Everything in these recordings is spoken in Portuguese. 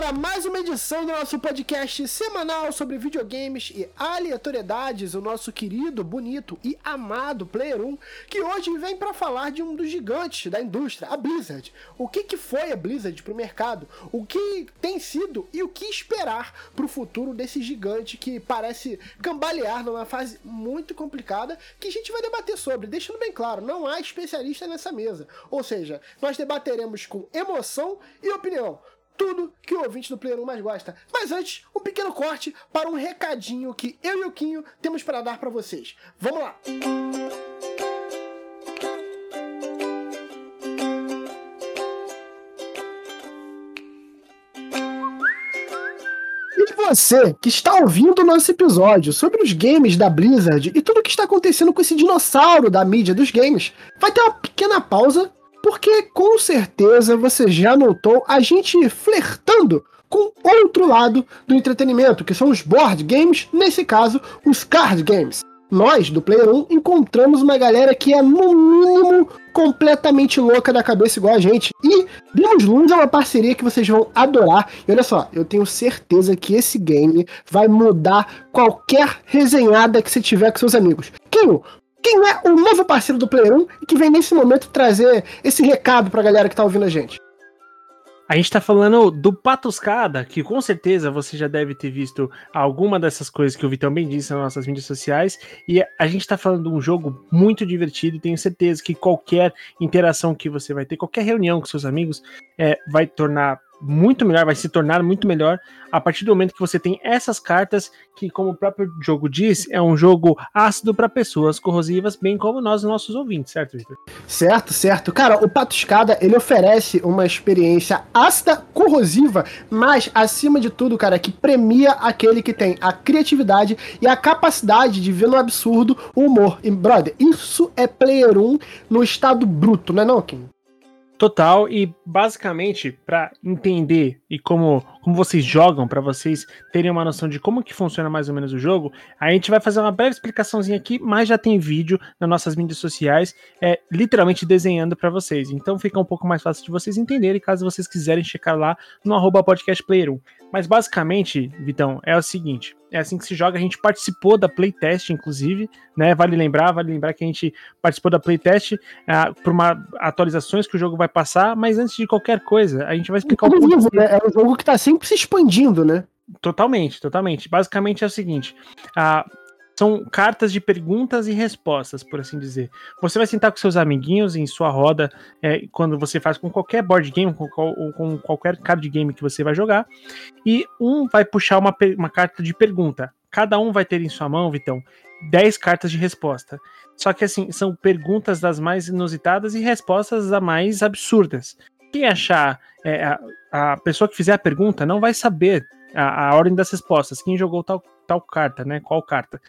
para mais uma edição do nosso podcast semanal sobre videogames e aleatoriedades, o nosso querido, bonito e amado Player 1, que hoje vem para falar de um dos gigantes da indústria, a Blizzard. O que, que foi a Blizzard para o mercado, o que tem sido e o que esperar para o futuro desse gigante que parece cambalear numa fase muito complicada que a gente vai debater sobre, deixando bem claro, não há especialista nessa mesa. Ou seja, nós debateremos com emoção e opinião tudo que o ouvinte do Player 1 mais gosta. Mas antes, um pequeno corte para um recadinho que eu e o Quinho temos para dar para vocês. Vamos lá! E você que está ouvindo o nosso episódio sobre os games da Blizzard e tudo o que está acontecendo com esse dinossauro da mídia dos games, vai ter uma pequena pausa porque com certeza você já notou a gente flertando com outro lado do entretenimento, que são os board games, nesse caso, os card games. Nós, do Player 1, encontramos uma galera que é, no mínimo, completamente louca da cabeça igual a gente. E Demos Luz é uma parceria que vocês vão adorar. E olha só, eu tenho certeza que esse game vai mudar qualquer resenhada que você tiver com seus amigos. Quinho, quem é o novo parceiro do Player 1 e que vem nesse momento trazer esse recado pra galera que tá ouvindo a gente. A gente tá falando do Patuscada, que com certeza você já deve ter visto alguma dessas coisas que o Vitão bem disse nas nossas mídias sociais. E a gente tá falando de um jogo muito divertido e tenho certeza que qualquer interação que você vai ter, qualquer reunião com seus amigos, é, vai tornar muito melhor, vai se tornar muito melhor a partir do momento que você tem essas cartas, que, como o próprio jogo diz, é um jogo ácido para pessoas corrosivas, bem como nós, nossos ouvintes, certo, Victor? Certo, certo. Cara, o Pato Escada, ele oferece uma experiência ácida, corrosiva, mas, acima de tudo, cara, que premia aquele que tem a criatividade e a capacidade de ver no absurdo o humor. E, brother, isso é Player 1 no estado bruto, não é não, Kim? Total, e basicamente, para entender e como, como vocês jogam, para vocês terem uma noção de como que funciona mais ou menos o jogo, a gente vai fazer uma breve explicaçãozinha aqui, mas já tem vídeo nas nossas mídias sociais, é, literalmente desenhando para vocês. Então fica um pouco mais fácil de vocês entenderem, caso vocês quiserem checar lá no arroba podcastplayer1. Mas basicamente, Vitão, é o seguinte: é assim que se joga. A gente participou da playtest, inclusive, né? Vale lembrar, vale lembrar que a gente participou da playtest uh, por uma atualizações que o jogo vai passar, mas antes de qualquer coisa, a gente vai explicar um pouco. Né? É um jogo que tá sempre se expandindo, né? Totalmente, totalmente. Basicamente é o seguinte: uh, são cartas de perguntas e respostas, por assim dizer. Você vai sentar com seus amiguinhos em sua roda, é, quando você faz com qualquer board game, com, ou com qualquer card game que você vai jogar, e um vai puxar uma, uma carta de pergunta. Cada um vai ter em sua mão, Vitão, 10 cartas de resposta. Só que assim, são perguntas das mais inusitadas e respostas das mais absurdas. Quem achar, é, a, a pessoa que fizer a pergunta não vai saber a, a ordem das respostas, quem jogou tal tal carta, né? Qual carta.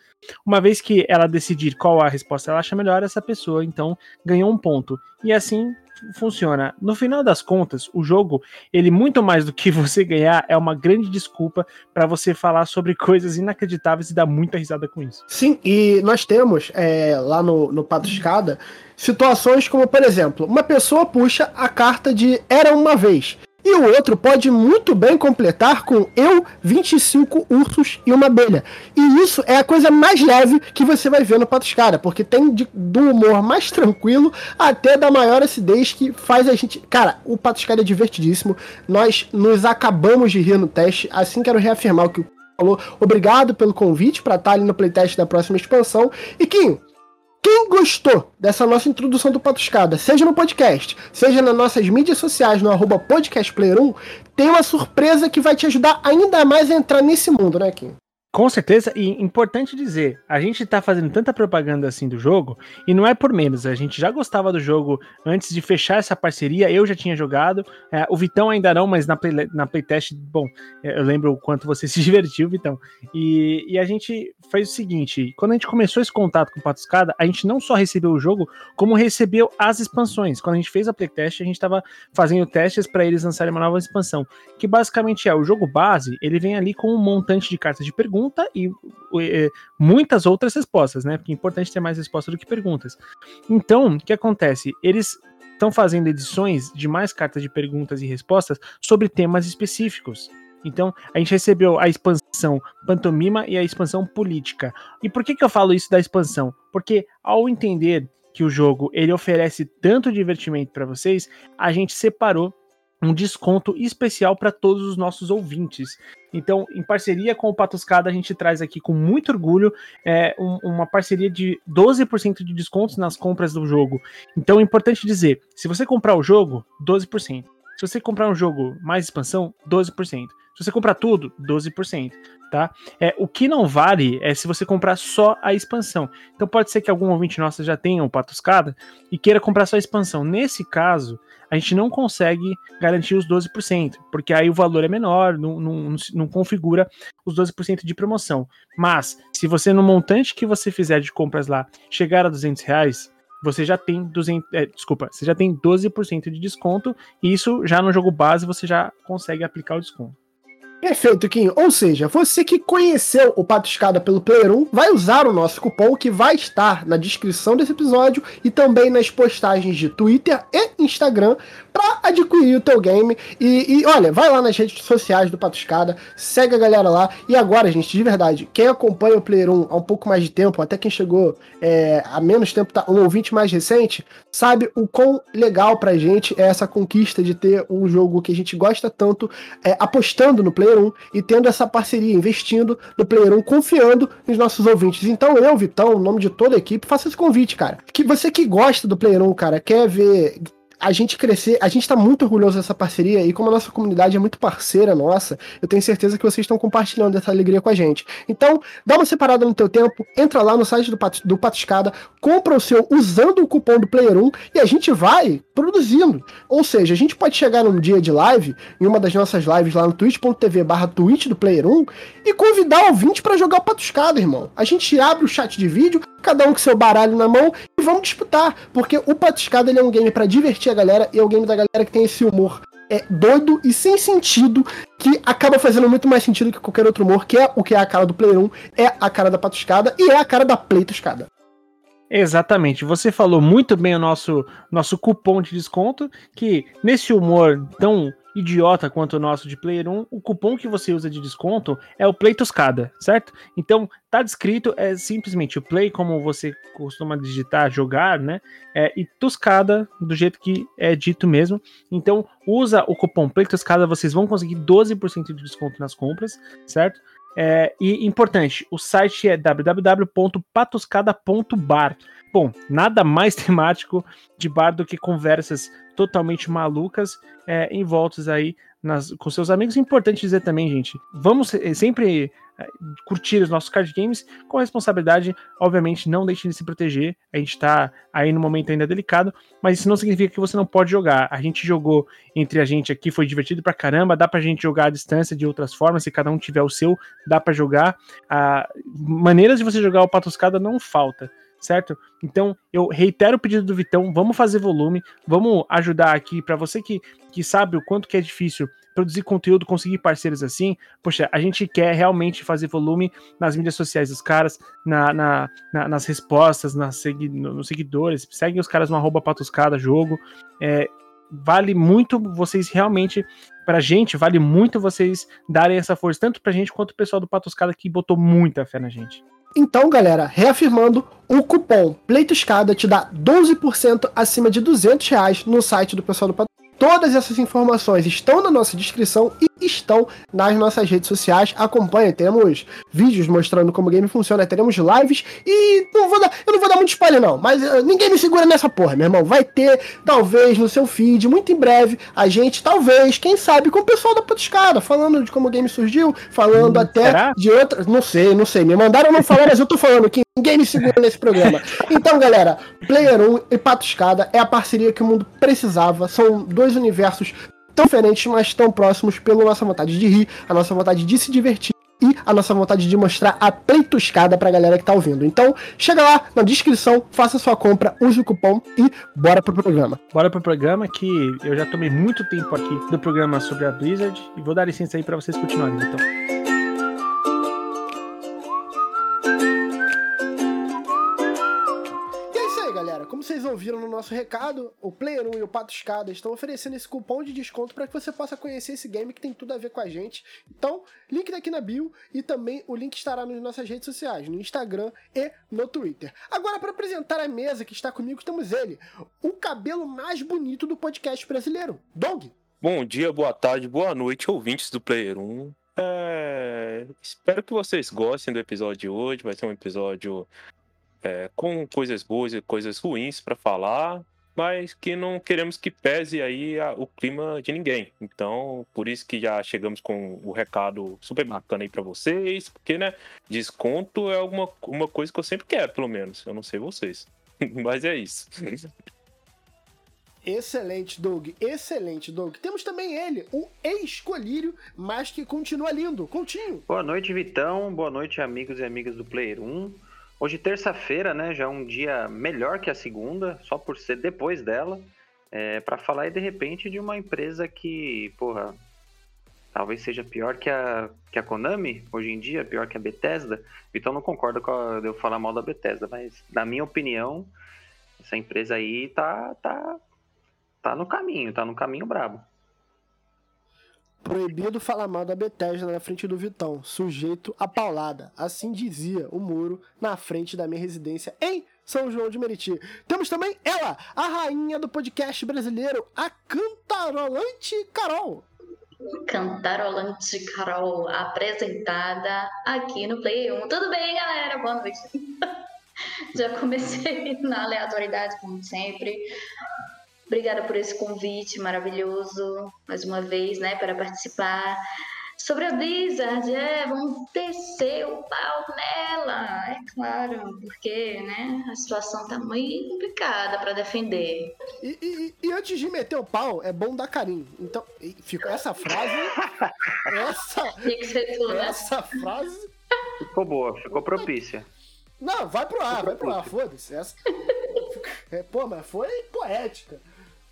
Uma vez que ela decidir qual a resposta ela acha melhor, essa pessoa então ganhou um ponto. E assim funciona. No final das contas, o jogo, ele muito mais do que você ganhar, é uma grande desculpa para você falar sobre coisas inacreditáveis e dar muita risada com isso. Sim, e nós temos é, lá no, no Pato Escada situações como, por exemplo, uma pessoa puxa a carta de Era uma vez. E o outro pode muito bem completar com eu, 25 ursos e uma abelha. E isso é a coisa mais leve que você vai ver no Patuscara, porque tem de, do humor mais tranquilo até da maior acidez que faz a gente. Cara, o Patuscara é divertidíssimo. Nós nos acabamos de rir no teste. Assim quero reafirmar o que o falou. Obrigado pelo convite para estar ali no playtest da próxima expansão. E Kim, quem gostou dessa nossa introdução do Patuscada, seja no podcast, seja nas nossas mídias sociais, no arroba podcastplayer1, tem uma surpresa que vai te ajudar ainda mais a entrar nesse mundo, né, Kim? Com certeza, e importante dizer, a gente tá fazendo tanta propaganda assim do jogo, e não é por menos, a gente já gostava do jogo antes de fechar essa parceria, eu já tinha jogado, é, o Vitão ainda não, mas na, play, na playtest, bom, é, eu lembro o quanto você se divertiu, Vitão, e, e a gente fez o seguinte, quando a gente começou esse contato com o Patuscada, a gente não só recebeu o jogo, como recebeu as expansões, quando a gente fez a playtest, a gente tava fazendo testes para eles lançarem uma nova expansão, que basicamente é, o jogo base, ele vem ali com um montante de cartas de perguntas, pergunta e, muitas outras respostas, né? Porque é importante ter mais respostas do que perguntas. Então, o que acontece? Eles estão fazendo edições de mais cartas de perguntas e respostas sobre temas específicos. Então, a gente recebeu a expansão pantomima e a expansão política. E por que, que eu falo isso da expansão? Porque ao entender que o jogo ele oferece tanto divertimento para vocês, a gente separou um desconto especial para todos os nossos ouvintes. Então, em parceria com o Patuscada, a gente traz aqui com muito orgulho é, um, uma parceria de 12% de descontos nas compras do jogo. Então, é importante dizer: se você comprar o jogo, 12%. Se você comprar um jogo mais expansão, 12%. Se você comprar tudo, 12%, tá? É, o que não vale é se você comprar só a expansão. Então pode ser que algum ouvinte nosso já tenha um patuscada e queira comprar só a expansão. Nesse caso, a gente não consegue garantir os 12%, porque aí o valor é menor, não, não, não configura os 12% de promoção. Mas, se você no montante que você fizer de compras lá chegar a 200 reais, você já tem 200, é, desculpa, você já tem 12% de desconto, e isso já no jogo base você já consegue aplicar o desconto. Perfeito, Kim. Ou seja, você que conheceu o Pato Escada pelo Player 1 vai usar o nosso cupom que vai estar na descrição desse episódio e também nas postagens de Twitter e Instagram para adquirir o teu game. E, e, olha, vai lá nas redes sociais do Pato Escada, segue a galera lá. E agora, gente, de verdade, quem acompanha o Player 1 há um pouco mais de tempo, até quem chegou é, há menos tempo, tá, um ouvinte mais recente, sabe o quão legal pra gente é essa conquista de ter um jogo que a gente gosta tanto é, apostando no Player Player 1 e tendo essa parceria, investindo no Player 1, confiando nos nossos ouvintes. Então eu, Vitão, em nome de toda a equipe, faço esse convite, cara. Que você que gosta do Player 1, cara, quer ver a gente crescer, a gente tá muito orgulhoso dessa parceria e como a nossa comunidade é muito parceira nossa, eu tenho certeza que vocês estão compartilhando essa alegria com a gente. Então, dá uma separada no teu tempo, entra lá no site do, Pat, do Patiscada, compra o seu usando o cupom do Player 1 e a gente vai produzindo. Ou seja, a gente pode chegar num dia de live, em uma das nossas lives lá no twitch.tv barra twitch do Player 1 e convidar o ouvinte para jogar o Patuscada, irmão. A gente abre o chat de vídeo, cada um com seu baralho na mão vamos disputar, porque o Patuscada ele é um game para divertir a galera e é o game da galera que tem esse humor é doido e sem sentido, que acaba fazendo muito mais sentido que qualquer outro humor, que é o que é a cara do Player 1, é a cara da Patuscada e é a cara da Pleituscada. Exatamente. Você falou muito bem o nosso, nosso cupom de desconto, que nesse humor tão idiota quanto o nosso de Player 1, o cupom que você usa de desconto é o Play Toscada, certo? Então, tá descrito, é simplesmente o Play, como você costuma digitar, jogar, né? É, e Toscada, do jeito que é dito mesmo. Então, usa o cupom Play Toscada, vocês vão conseguir 12% de desconto nas compras, certo? É, e importante, o site é www.patoscada.bar. Bom, nada mais temático de bar do que conversas totalmente malucas é, em voltas aí nas, com seus amigos. Importante dizer também, gente, vamos eh, sempre eh, curtir os nossos card games com responsabilidade. Obviamente, não deixem de se proteger. A gente tá aí no momento ainda delicado, mas isso não significa que você não pode jogar. A gente jogou entre a gente aqui, foi divertido pra caramba. Dá pra gente jogar à distância de outras formas. Se cada um tiver o seu, dá para jogar. Ah, maneiras de você jogar o Patuscada não falta certo? Então, eu reitero o pedido do Vitão, vamos fazer volume, vamos ajudar aqui para você que, que sabe o quanto que é difícil produzir conteúdo, conseguir parceiros assim. Poxa, a gente quer realmente fazer volume nas mídias sociais dos caras, na, na, na nas respostas, nas segui nos seguidores. Seguem os caras no arroba patuscada jogo. É, vale muito vocês realmente, pra gente, vale muito vocês darem essa força, tanto pra gente quanto o pessoal do Patuscada que botou muita fé na gente. Então, galera, reafirmando, o cupom Pleitoscada te dá 12% acima de 200 reais no site do pessoal do Patrulha. Todas essas informações estão na nossa descrição e estão nas nossas redes sociais. Acompanhe, temos vídeos mostrando como o game funciona, teremos lives e não vou dar, eu não vou dar muito spoiler não, mas uh, ninguém me segura nessa porra, meu irmão. Vai ter, talvez, no seu feed, muito em breve, a gente, talvez, quem sabe, com o pessoal da Patuscada, falando de como o game surgiu, falando hum, até será? de outras, não sei, não sei, me mandaram não falar, mas eu tô falando que ninguém me segura nesse programa. Então, galera, Player 1 e Patuscada é a parceria que o mundo precisava, são dois universos tão diferentes, mas tão próximos pela nossa vontade de rir, a nossa vontade de se divertir e a nossa vontade de mostrar a pleituscada pra galera que tá ouvindo. Então, chega lá na descrição, faça sua compra, use o cupom e bora pro programa. Bora pro programa que eu já tomei muito tempo aqui do programa sobre a Blizzard e vou dar licença aí para vocês continuarem, então. Viram no nosso recado, o Player 1 e o Pato Escada estão oferecendo esse cupom de desconto para que você possa conhecer esse game que tem tudo a ver com a gente. Então, link daqui na bio e também o link estará nas nossas redes sociais, no Instagram e no Twitter. Agora, para apresentar a mesa que está comigo, temos ele, o cabelo mais bonito do podcast brasileiro, Dong. Bom dia, boa tarde, boa noite, ouvintes do Player 1. É... Espero que vocês gostem do episódio de hoje. Vai ser um episódio é, com coisas boas e coisas ruins para falar, mas que não queremos que pese aí a, o clima de ninguém. Então, por isso que já chegamos com o recado super bacana aí para vocês, porque, né, desconto é alguma uma coisa que eu sempre quero, pelo menos. Eu não sei vocês, mas é isso. Excelente, Doug. Excelente, Doug. Temos também ele, o ex-colírio, mas que continua lindo. Coutinho. Boa noite, Vitão. Boa noite, amigos e amigas do Player 1. Hoje, terça-feira, né? Já é um dia melhor que a segunda, só por ser depois dela. É, para falar aí, de repente, de uma empresa que, porra, talvez seja pior que a, que a Konami hoje em dia, pior que a Bethesda. Então, não concordo com a, eu falar mal da Bethesda, mas, na minha opinião, essa empresa aí tá, tá, tá no caminho, tá no caminho brabo. Proibido falar mal da Bethesda na frente do Vitão, sujeito a paulada. Assim dizia o muro na frente da minha residência em São João de Meriti. Temos também ela, a rainha do podcast brasileiro, a cantarolante Carol. Cantarolante Carol, apresentada aqui no Play 1. Tudo bem, galera? Boa noite. Já comecei na aleatoriedade, como sempre. Obrigada por esse convite maravilhoso, mais uma vez, né, para participar. Sobre a Blizzard, é, vamos descer o pau nela, é claro, porque né, a situação tá muito complicada para defender. E, e, e, antes de meter o pau, é bom dar carinho. Então, ficou essa frase. essa, tudo, né? essa frase. Ficou boa, ficou propícia. Não, vai pro ar, vai pro ar, foda-se. Essa... É, pô, mas foi poética.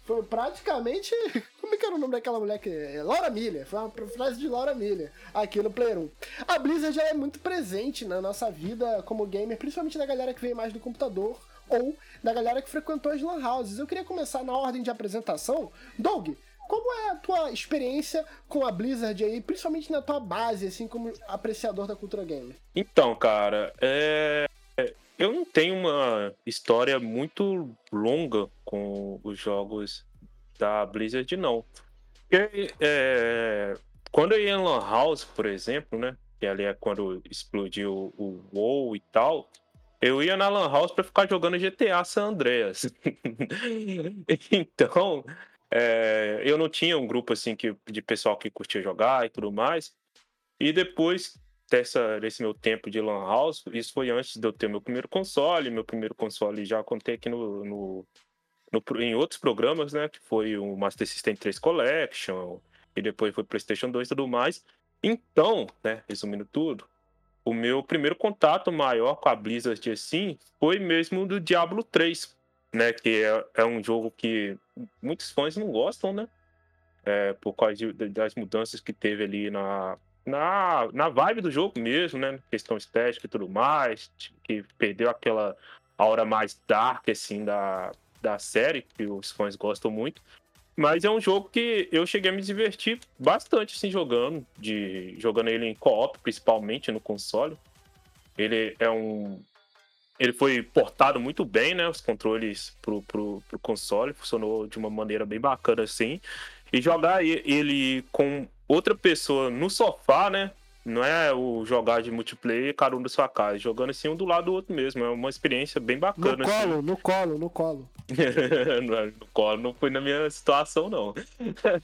Foi praticamente. Como é que era o nome daquela mulher que. É, Laura Miller. Foi uma frase de Laura Miller aqui no Player 1. A Blizzard já é muito presente na nossa vida como gamer, principalmente da galera que veio mais do computador ou da galera que frequentou as Lan Houses. Eu queria começar na ordem de apresentação. Doug, como é a tua experiência com a Blizzard aí, principalmente na tua base, assim, como apreciador da cultura gamer? Então, cara, é... Eu não tenho uma história muito longa com os jogos da Blizzard, não. Porque, é, quando eu ia em Lan House, por exemplo, né? Que ali é quando explodiu o WoW e tal. Eu ia na Lan House pra ficar jogando GTA San Andreas. então, é, eu não tinha um grupo assim que, de pessoal que curtia jogar e tudo mais. E depois dessa, desse meu tempo de Lan House, isso foi antes de eu ter meu primeiro console. Meu primeiro console já contei aqui no, no, no, em outros programas, né? Que foi o Master System 3 Collection, e depois foi PlayStation 2 e tudo mais. Então, né, resumindo tudo, o meu primeiro contato maior com a Blizzard assim foi mesmo do Diablo 3, né? Que é, é um jogo que muitos fãs não gostam, né? É, por causa de, das mudanças que teve ali na, na, na vibe do jogo mesmo, né? Questão estética e tudo mais, que perdeu aquela aura mais dark, assim, da, da série, que os fãs gostam muito. Mas é um jogo que eu cheguei a me divertir bastante, assim, jogando, de, jogando ele em co-op, principalmente no console. Ele é um... Ele foi portado muito bem, né? Os controles pro, pro, pro console, funcionou de uma maneira bem bacana, assim. E jogar ele com outra pessoa no sofá, né? Não é o jogar de multiplayer cada um da sua casa, jogando assim um do lado do outro mesmo. É uma experiência bem bacana. No colo, assim. no colo, no colo. no colo não foi na minha situação, não.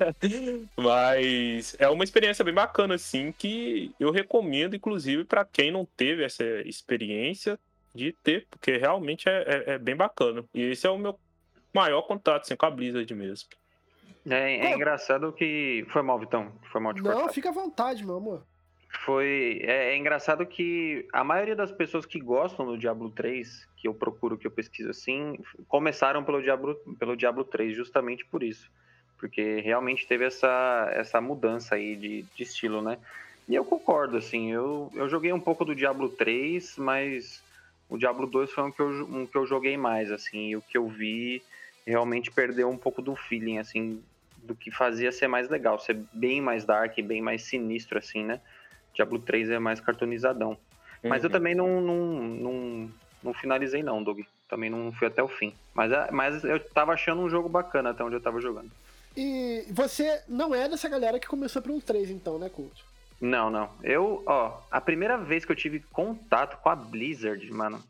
Mas é uma experiência bem bacana, assim, que eu recomendo, inclusive, para quem não teve essa experiência de ter, porque realmente é, é, é, bem bacana. E esse é o meu maior contato assim, com a Blizzard mesmo. É, é engraçado que. Foi mal, Vitão. Foi mal de Não, cortar. fica à vontade, meu amor. Foi. É, é, engraçado que a maioria das pessoas que gostam do Diablo 3, que eu procuro, que eu pesquiso assim, começaram pelo Diablo, pelo Diablo 3 justamente por isso. Porque realmente teve essa, essa mudança aí de, de estilo, né? E eu concordo, assim, eu, eu joguei um pouco do Diablo 3, mas o Diablo 2 foi um que, eu, um que eu joguei mais, assim, e o que eu vi realmente perdeu um pouco do feeling, assim, do que fazia ser mais legal, ser bem mais dark, bem mais sinistro, assim, né? Diablo 3 é mais cartoonizadão. Uhum. Mas eu uhum. também não, não, não, não finalizei não, Doug. Também não fui até o fim. Mas, é, mas eu tava achando um jogo bacana até onde eu tava jogando. E você não é dessa galera que começou pelo 3, então, né, Cult? Não, não. Eu, ó, a primeira vez que eu tive contato com a Blizzard, mano,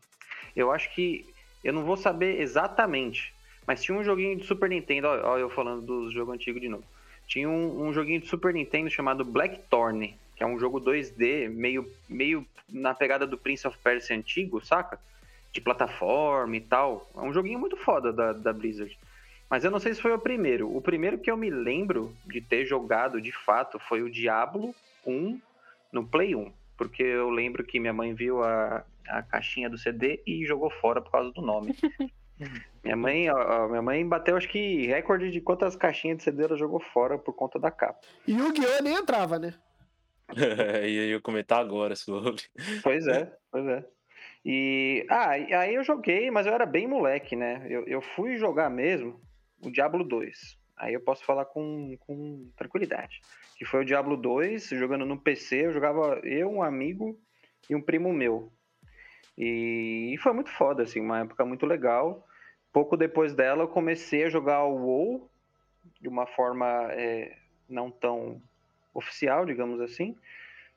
eu acho que. Eu não vou saber exatamente, mas tinha um joguinho de Super Nintendo, ó, eu falando do jogo antigo de novo. Tinha um, um, joguinho de Super Nintendo chamado Blackthorn, que é um jogo 2D, meio, meio na pegada do Prince of Persia antigo, saca? De plataforma e tal. É um joguinho muito foda da, da Blizzard. Mas eu não sei se foi o primeiro. O primeiro que eu me lembro de ter jogado de fato foi o Diablo 1 no Play 1. Porque eu lembro que minha mãe viu a, a caixinha do CD e jogou fora por causa do nome. minha mãe, ó, minha mãe bateu acho que recorde de quantas caixinhas de CD ela jogou fora por conta da capa. E o Guiô nem entrava, né? e eu ia comentar agora sobre. Pois é, pois é. E ah, aí eu joguei, mas eu era bem moleque, né? Eu, eu fui jogar mesmo o Diablo 2. Aí eu posso falar com, com tranquilidade. Que foi o Diablo 2, jogando no PC, eu jogava eu, um amigo e um primo meu. E, foi muito foda, assim, uma época muito legal. Pouco depois dela, eu comecei a jogar o WoW de uma forma é, não tão oficial, digamos assim.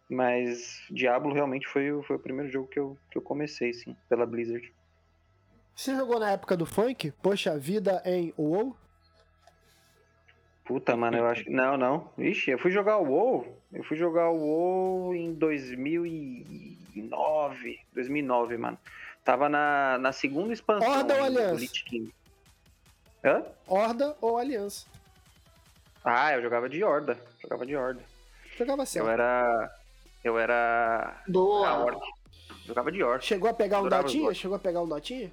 Mas Diablo realmente foi, foi o primeiro jogo que eu, que eu comecei, sim, pela Blizzard. Você jogou na época do funk? Poxa vida em WoW? Puta, mano, eu acho que. Não, não. Ixi, eu fui jogar o WoW. Eu fui jogar o WoW em 2009. 2009, mano. Tava na, na segunda expansão. Horda ou Aliança? Hã? Horda ou Aliança? Ah, eu jogava de Horda. Jogava de Horda. Jogava certo. Eu era. Eu era. Boa. Orc. Jogava de Orc. Chegou a pegar um datinha? Chegou a pegar um datinha?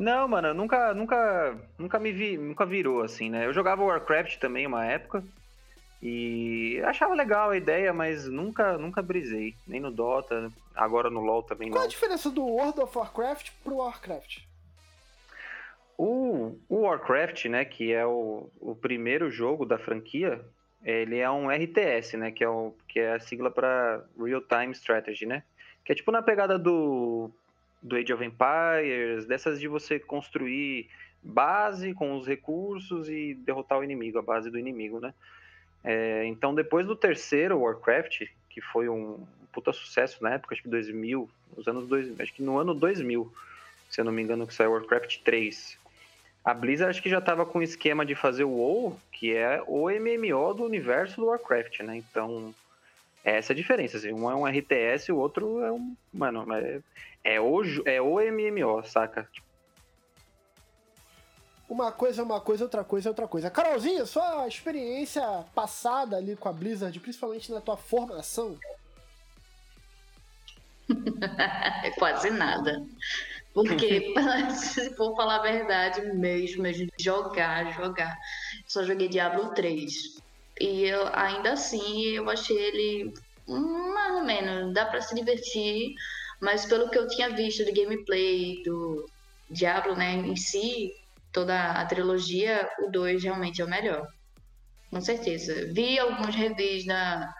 Não, mano, nunca, nunca, nunca me vi, nunca virou assim, né? Eu jogava Warcraft também uma época e achava legal a ideia, mas nunca, nunca brisei, nem no Dota, agora no LoL também Qual não. a diferença do World of Warcraft pro Warcraft? O, o Warcraft, né, que é o, o primeiro jogo da franquia, ele é um RTS, né, que é, o, que é a sigla para Real Time Strategy, né? Que é tipo na pegada do do Age of Empires, dessas de você construir base com os recursos e derrotar o inimigo, a base do inimigo, né? É, então, depois do terceiro Warcraft, que foi um puta sucesso na época, acho que 2000, nos anos 2000, acho que no ano 2000, se eu não me engano, que saiu Warcraft 3. A Blizzard acho que já estava com o esquema de fazer o WoW, que é o MMO do universo do Warcraft, né? Então, é essa a diferença, assim, um é um RTS e o outro é um, mano, é, é o, é o MMO, saca? Uma coisa é uma coisa, outra coisa é outra coisa. Carolzinha, sua experiência passada ali com a Blizzard, principalmente na tua formação? Quase nada. Porque, se for falar a verdade mesmo, jogar, jogar. Só joguei Diablo 3. E eu, ainda assim, eu achei ele mais ou menos, dá para se divertir, mas pelo que eu tinha visto de gameplay do Diablo, né, em si, toda a trilogia, o 2 realmente é o melhor. Com certeza. Vi alguns reviews na.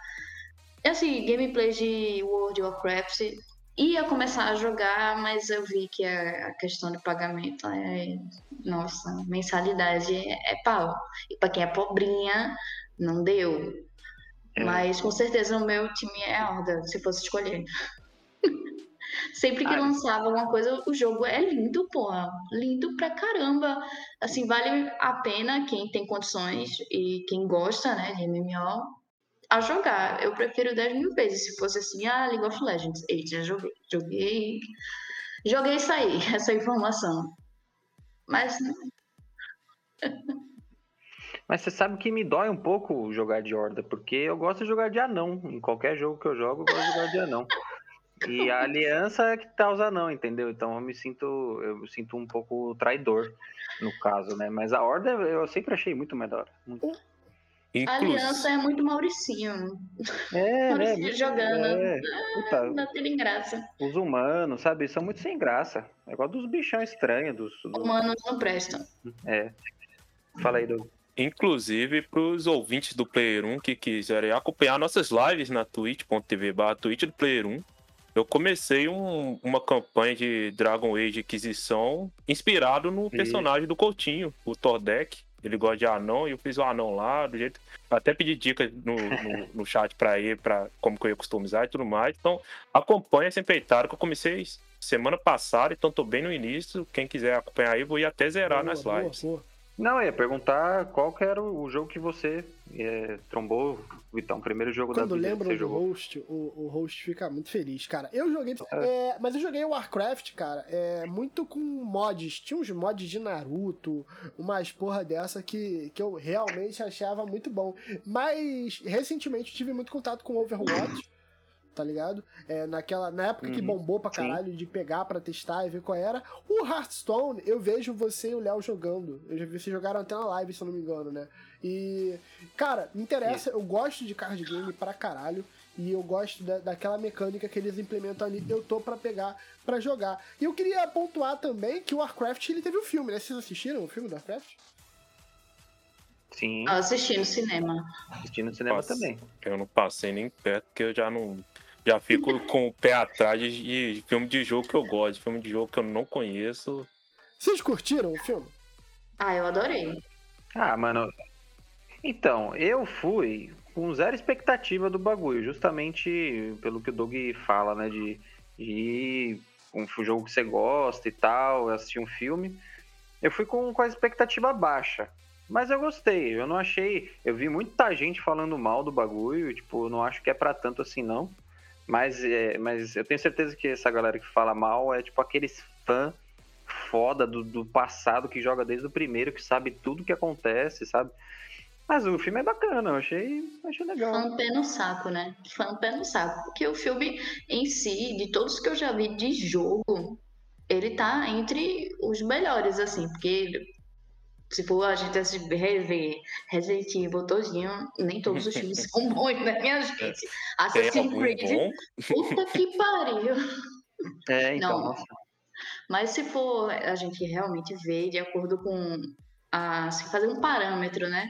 Assim, gameplay de World of Warcraft. Ia começar a jogar, mas eu vi que a, questão de pagamento é. Nossa, mensalidade é, pau. E pra quem é pobrinha, não deu. É. Mas com certeza o meu time é Horda, se fosse escolher. Sempre que Ai. lançava alguma coisa, o jogo é lindo, porra. Lindo pra caramba. Assim, vale a pena quem tem condições e quem gosta, né, de MMO, a jogar. Eu prefiro 10 mil vezes se fosse assim, ah, League of Legends. Eita, já joguei. Joguei. Joguei isso aí, essa informação. Mas. Mas você sabe que me dói um pouco jogar de horda, porque eu gosto de jogar de anão. Em qualquer jogo que eu jogo, eu gosto de jogar de anão. E a aliança é que tá os anão, entendeu? Então eu me sinto, eu me sinto um pouco traidor no caso, né? Mas a horda eu sempre achei muito melhor. Muito. A Inclusive, aliança é muito Mauricinho. É, Mauricinho né? jogando. É, Ah, puta, Não tem graça. os humanos, sabe? São muito sem graça. É igual dos bichão estranhos. Dos, do- Humanos não prestam. É. Fala aí, Doug. Inclusive para os ouvintes do Player 1 que quiserem acompanhar nossas lives na twitch.tv barra Twitch do Player 1, eu comecei um- uma campanha de Dragon Age Inquisição inspirado no personagem do Coutinho, o Tordek. Ele gosta de anão e eu fiz o anão lá, do jeito. Até pedi dicas no, no, no chat pra ele, pra como que eu ia customizar e tudo mais. Então, acompanha essa empreitada que eu comecei semana passada, então tô bem no início. Quem quiser acompanhar aí, vou ir até zerar Boa, nas boa, lives. boa. Não, eu ia perguntar qual que era o jogo que você é, trombou, Vitão. O primeiro jogo Quando da vida que lembram você do jogou. host, o, o host fica muito feliz, cara. Eu joguei. é, mas eu joguei Warcraft, cara, é, muito com mods. Tinha uns mods de Naruto, umas porra dessa que, que eu realmente achava muito bom. Mas recentemente tive muito contato com Overwatch. Tá ligado? É, naquela, na época que Uhum, bombou pra sim. caralho de pegar pra testar e ver qual era. O Hearthstone, eu vejo você e o Léo jogando. Eu já vi vocês jogaram até na live, se eu não me engano, né? E, cara, me interessa, eu gosto de card game pra caralho. E eu gosto da, daquela mecânica que eles implementam ali. Eu tô pra pegar pra jogar. E eu queria pontuar também que o Warcraft ele teve o filme, né? Vocês assistiram o filme do Warcraft? Sim, Eu assisti no cinema. assistindo no cinema também. Eu não passei nem perto, porque eu já não. Já fico com o pé atrás de, filme de jogo que eu gosto, de filme de jogo que eu não conheço. Vocês curtiram o filme? Ah, eu adorei. Ah, mano. Então, eu fui com zero expectativa do bagulho, justamente pelo que o Doug fala, né? De, de um jogo que você gosta e tal, assistir um filme. Eu fui com, com a expectativa baixa. Mas eu gostei, eu não achei. Eu vi muita gente falando mal do bagulho, tipo, eu não acho que é pra tanto assim, não. Mas, é, mas eu tenho certeza que essa galera que fala mal é tipo aqueles fã foda do, do passado que joga desde o primeiro, que sabe tudo que acontece, sabe? Mas o filme é bacana, eu achei, achei legal. Fã pé no saco, né? Fã pé no saco. Porque o filme em si, de todos que eu já vi de jogo, ele tá entre os melhores, assim. Porque se for a gente assistir- rever Resident Evil todinho, nem todos os filmes são bons, né, minha gente? Assassin's algum Creed, bom? puta que pariu. É, então, Não. Mas se for a gente realmente ver de acordo com a, se fazer um parâmetro, né?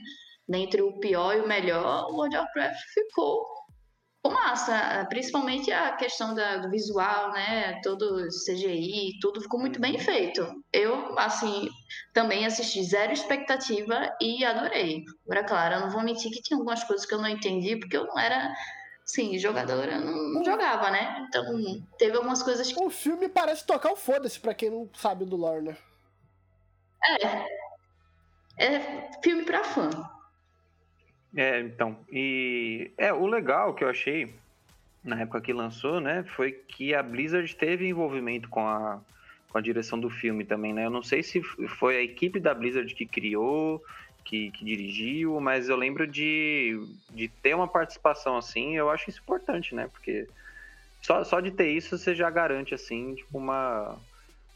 Dentre o pior e o melhor, o World of Warcraft ficou massa. Principalmente a questão da- do visual, né? Todo CGI, tudo ficou muito bem feito. Eu, assim, também assisti zero expectativa e adorei. Agora, claro, eu não vou mentir que tinha algumas coisas que eu não entendi, porque eu não era. Sim, jogadora, não, não jogava, né? Então, teve algumas coisas que O filme parece tocar o foda-se pra quem não sabe do lore, né? é filme pra fã. É, então. E é o legal que eu achei na época que lançou, né, foi que a Blizzard teve envolvimento com a, com a direção do filme também, né? Eu não sei se foi a equipe da Blizzard que criou, que, que dirigiu, mas eu lembro de, de ter uma participação assim, eu acho isso importante, né? Porque só, só de ter isso você já garante, assim, tipo, uma,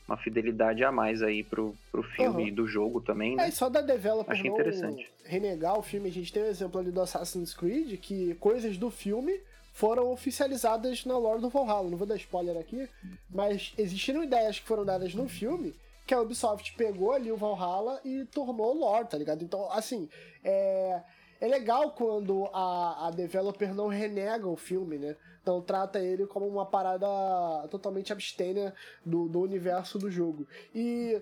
uma fidelidade a mais aí pro, pro filme Uhum. e do jogo também, né? É, e só da developer Achei interessante. renegar o filme. A gente tem o exemplo ali do Assassin's Creed, que coisas do filme foram oficializadas na lore do Valhalla. Não vou dar spoiler aqui, mas existiram ideias que foram dadas no filme que a Ubisoft pegou ali o Valhalla e tornou lore, tá ligado? Então, assim, é, é legal quando a, a developer não renega o filme, né? Não trata ele como uma parada totalmente abstêmia do, do universo do jogo. E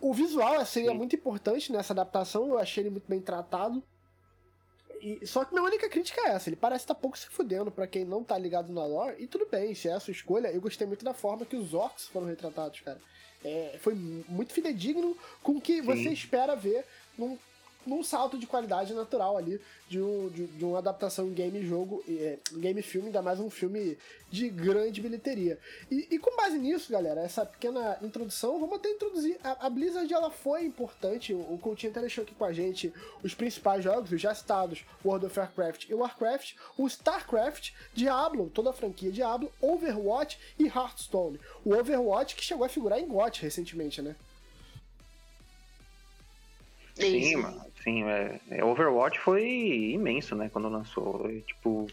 o- visual seria Sim. muito importante nessa adaptação, eu achei ele muito bem tratado. E, só que minha única crítica é essa, ele parece estar pouco se fudendo pra quem não tá ligado na lore, e tudo bem, se é a sua escolha, eu gostei muito da forma que os orcs foram retratados, cara. É, foi mu- muito fidedigno com o que você espera ver num, num salto de qualidade natural ali de, um, de, de uma adaptação em game jogo, é, game filme, ainda mais um filme de grande bilheteria. E, e com base nisso, galera, essa pequena introdução, vamos até introduzir. A, a Blizzard ela foi importante, o, o Coutinho até deixou aqui com a gente os principais jogos, os já citados, World of Warcraft e Warcraft, o StarCraft, Diablo, toda a franquia Diablo, Overwatch e Hearthstone. O Overwatch que chegou a figurar em GOT recentemente, né? Sim, Isso. mano. Sim, é, é, Overwatch foi imenso, né? Quando lançou. E, tipo,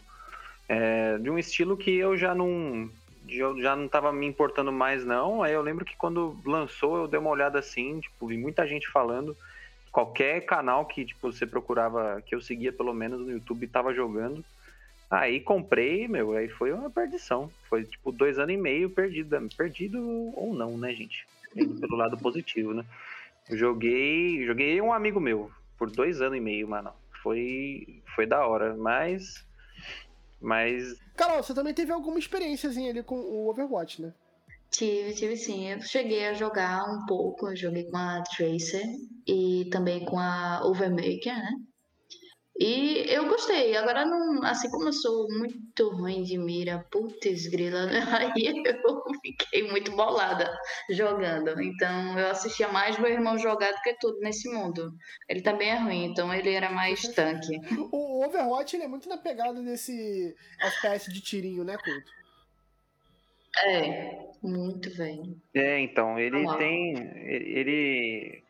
é, de um estilo que eu já não. Eu já não tava me importando mais, não. Aí eu lembro que quando lançou, eu dei uma olhada assim, tipo, vi muita gente falando. Qualquer canal que, tipo, você procurava, que eu seguia pelo menos no YouTube, tava jogando. Aí comprei, meu, aí foi uma perdição. Foi, tipo, dois anos e meio perdido. Perdido ou não, né, gente? Pelo lado positivo, né? Joguei. Joguei um amigo meu por dois anos e meio, mano. Foi, foi da hora, mas. Mas. Carol, você também teve alguma experiênciazinha ali com o Overwatch, né? Tive, tive sim. Eu cheguei a jogar um pouco. Eu joguei com a Tracer e também com a Overmaker, né? E eu gostei. Agora, não, assim como eu sou muito ruim de mira, putz grila, né? aí eu fiquei muito bolada jogando. Então, eu assistia mais meu irmão jogar do que tudo nesse mundo. Ele também é ruim, então ele era mais tanque. O Overwatch ele é muito na pegada desse FPS de tirinho, né, Couto? É, muito velho. É, então, ele Vamos tem. Ele,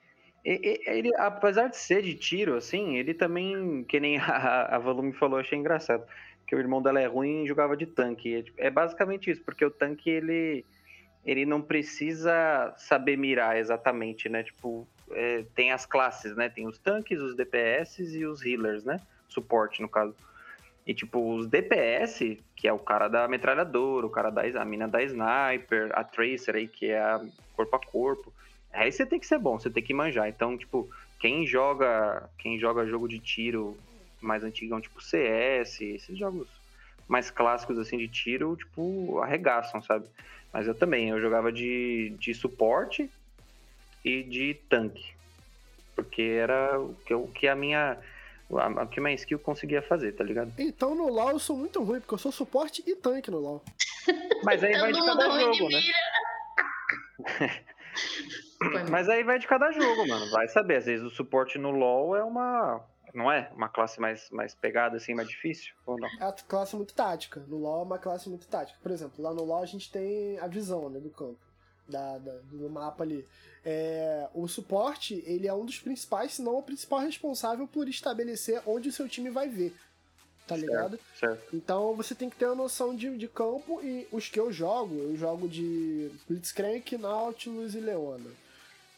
ele- apesar de ser de tiro, assim, ele também, que nem a, a Volume falou, achei engraçado. Que o irmão dela é ruim e jogava de tanque. É, tipo, é basicamente isso, porque o tanque ele, ele não precisa saber mirar exatamente, né? Tipo, é, tem as classes, né? Tem os tanques, os DPS e os healers, né? Suporte, no caso. E, tipo, os DPS, que é o cara da metralhadora, o cara da a mina da sniper, a Tracer aí, que é a corpo a corpo. Aí você tem que ser bom, você tem que manjar. Então, tipo, quem joga, quem joga jogo de tiro mais antigão, tipo CS, esses jogos mais clássicos assim de tiro, tipo, arregaçam, sabe? Mas eu também, eu jogava de, de suporte e de tanque. Porque era o que, o que a minha. A que minha skill conseguia fazer, tá ligado? Então no LoL eu sou muito ruim, porque eu sou suporte e tanque no LoL. Mas aí vai de cada jogo, né? Mas aí vai de cada jogo, mano. Vai saber. Às vezes o suporte no LoL é uma. Não é? Uma classe mais, mais pegada, assim, mais difícil? Ou não? É uma classe muito tática. No LoL é uma classe muito tática. Por exemplo, lá no LoL a gente tem a visão né, do campo. Da, da- do mapa ali. É, o suporte, ele é um dos principais, se não o principal responsável por estabelecer onde o seu time vai ver. Tá Certo. ligado? Certo. Então você tem que ter uma noção de, de campo e os que eu jogo, eu jogo de Blitzcrank, Nautilus e Leona.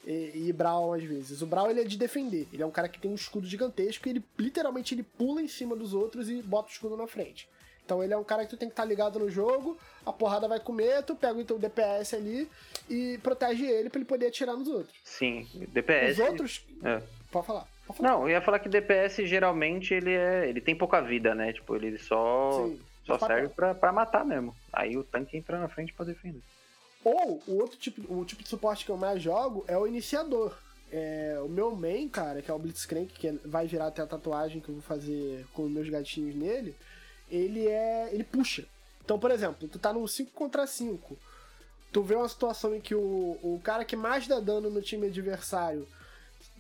E, e Brawl às vezes. O Brawl ele é de defender. Ele é um cara que tem um escudo gigantesco e ele literalmente ele pula em cima dos outros e bota o escudo na frente. Então ele é um cara que tu tem que estar ligado no jogo, a porrada vai comer, tu pega o teu DPS ali e protege ele pra ele poder atirar nos outros. Sim. DPS. Os outros. É. Pode falar. Pode falar. Não, eu ia falar que DPS geralmente ele é. Ele tem pouca vida, né? Tipo, ele só. Sim, Só serve pra, pra matar mesmo. Aí o tanque entra na frente pra defender. Ou o outro tipo, o tipo de suporte que eu mais jogo é o iniciador. É, o meu main, cara, que é o Blitzcrank, que vai virar até a tatuagem que eu vou fazer com meus gatinhos nele, ele é. ele puxa. Então, por exemplo, tu tá num 5 contra 5. Tu vê uma situação em que o, o cara que mais dá dano no time adversário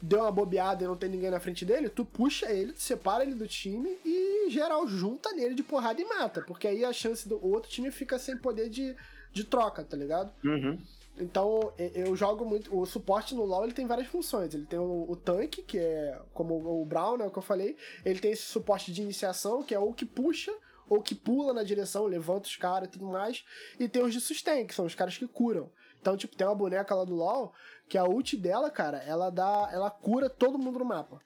deu uma bobeada e não tem ninguém na frente dele, tu puxa ele, tu separa ele do time e geral junta nele de porrada e mata. Porque aí a chance do outro time fica sem poder de, de troca, tá ligado? Uhum. Então, eu jogo muito. O suporte no LoL ele tem várias funções. Ele tem o, o tanque, que é como o Brown, né? O que eu falei. Ele tem esse suporte de iniciação, que é o que puxa ou que pula na direção, levanta os caras e tudo mais. E tem os de sustain, que são os caras que curam. Então, tipo, tem uma boneca lá do LoL, que a ult dela, cara, ela dá. Ela cura todo mundo no mapa.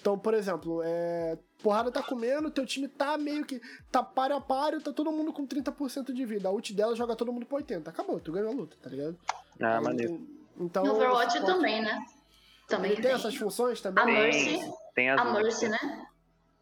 Então, por exemplo, é, porrada tá comendo, teu time tá meio que. tá páreo a páreo, tá todo mundo com 30% de vida. A ult dela joga todo mundo pro 80. Acabou, tu ganhou a luta, tá ligado? Ah, Aí maneiro. tem- Então, No Overwatch suporte- também, né? Também tem. tem essas funções A também? Mercy. Tem, tem as A Mercy, né?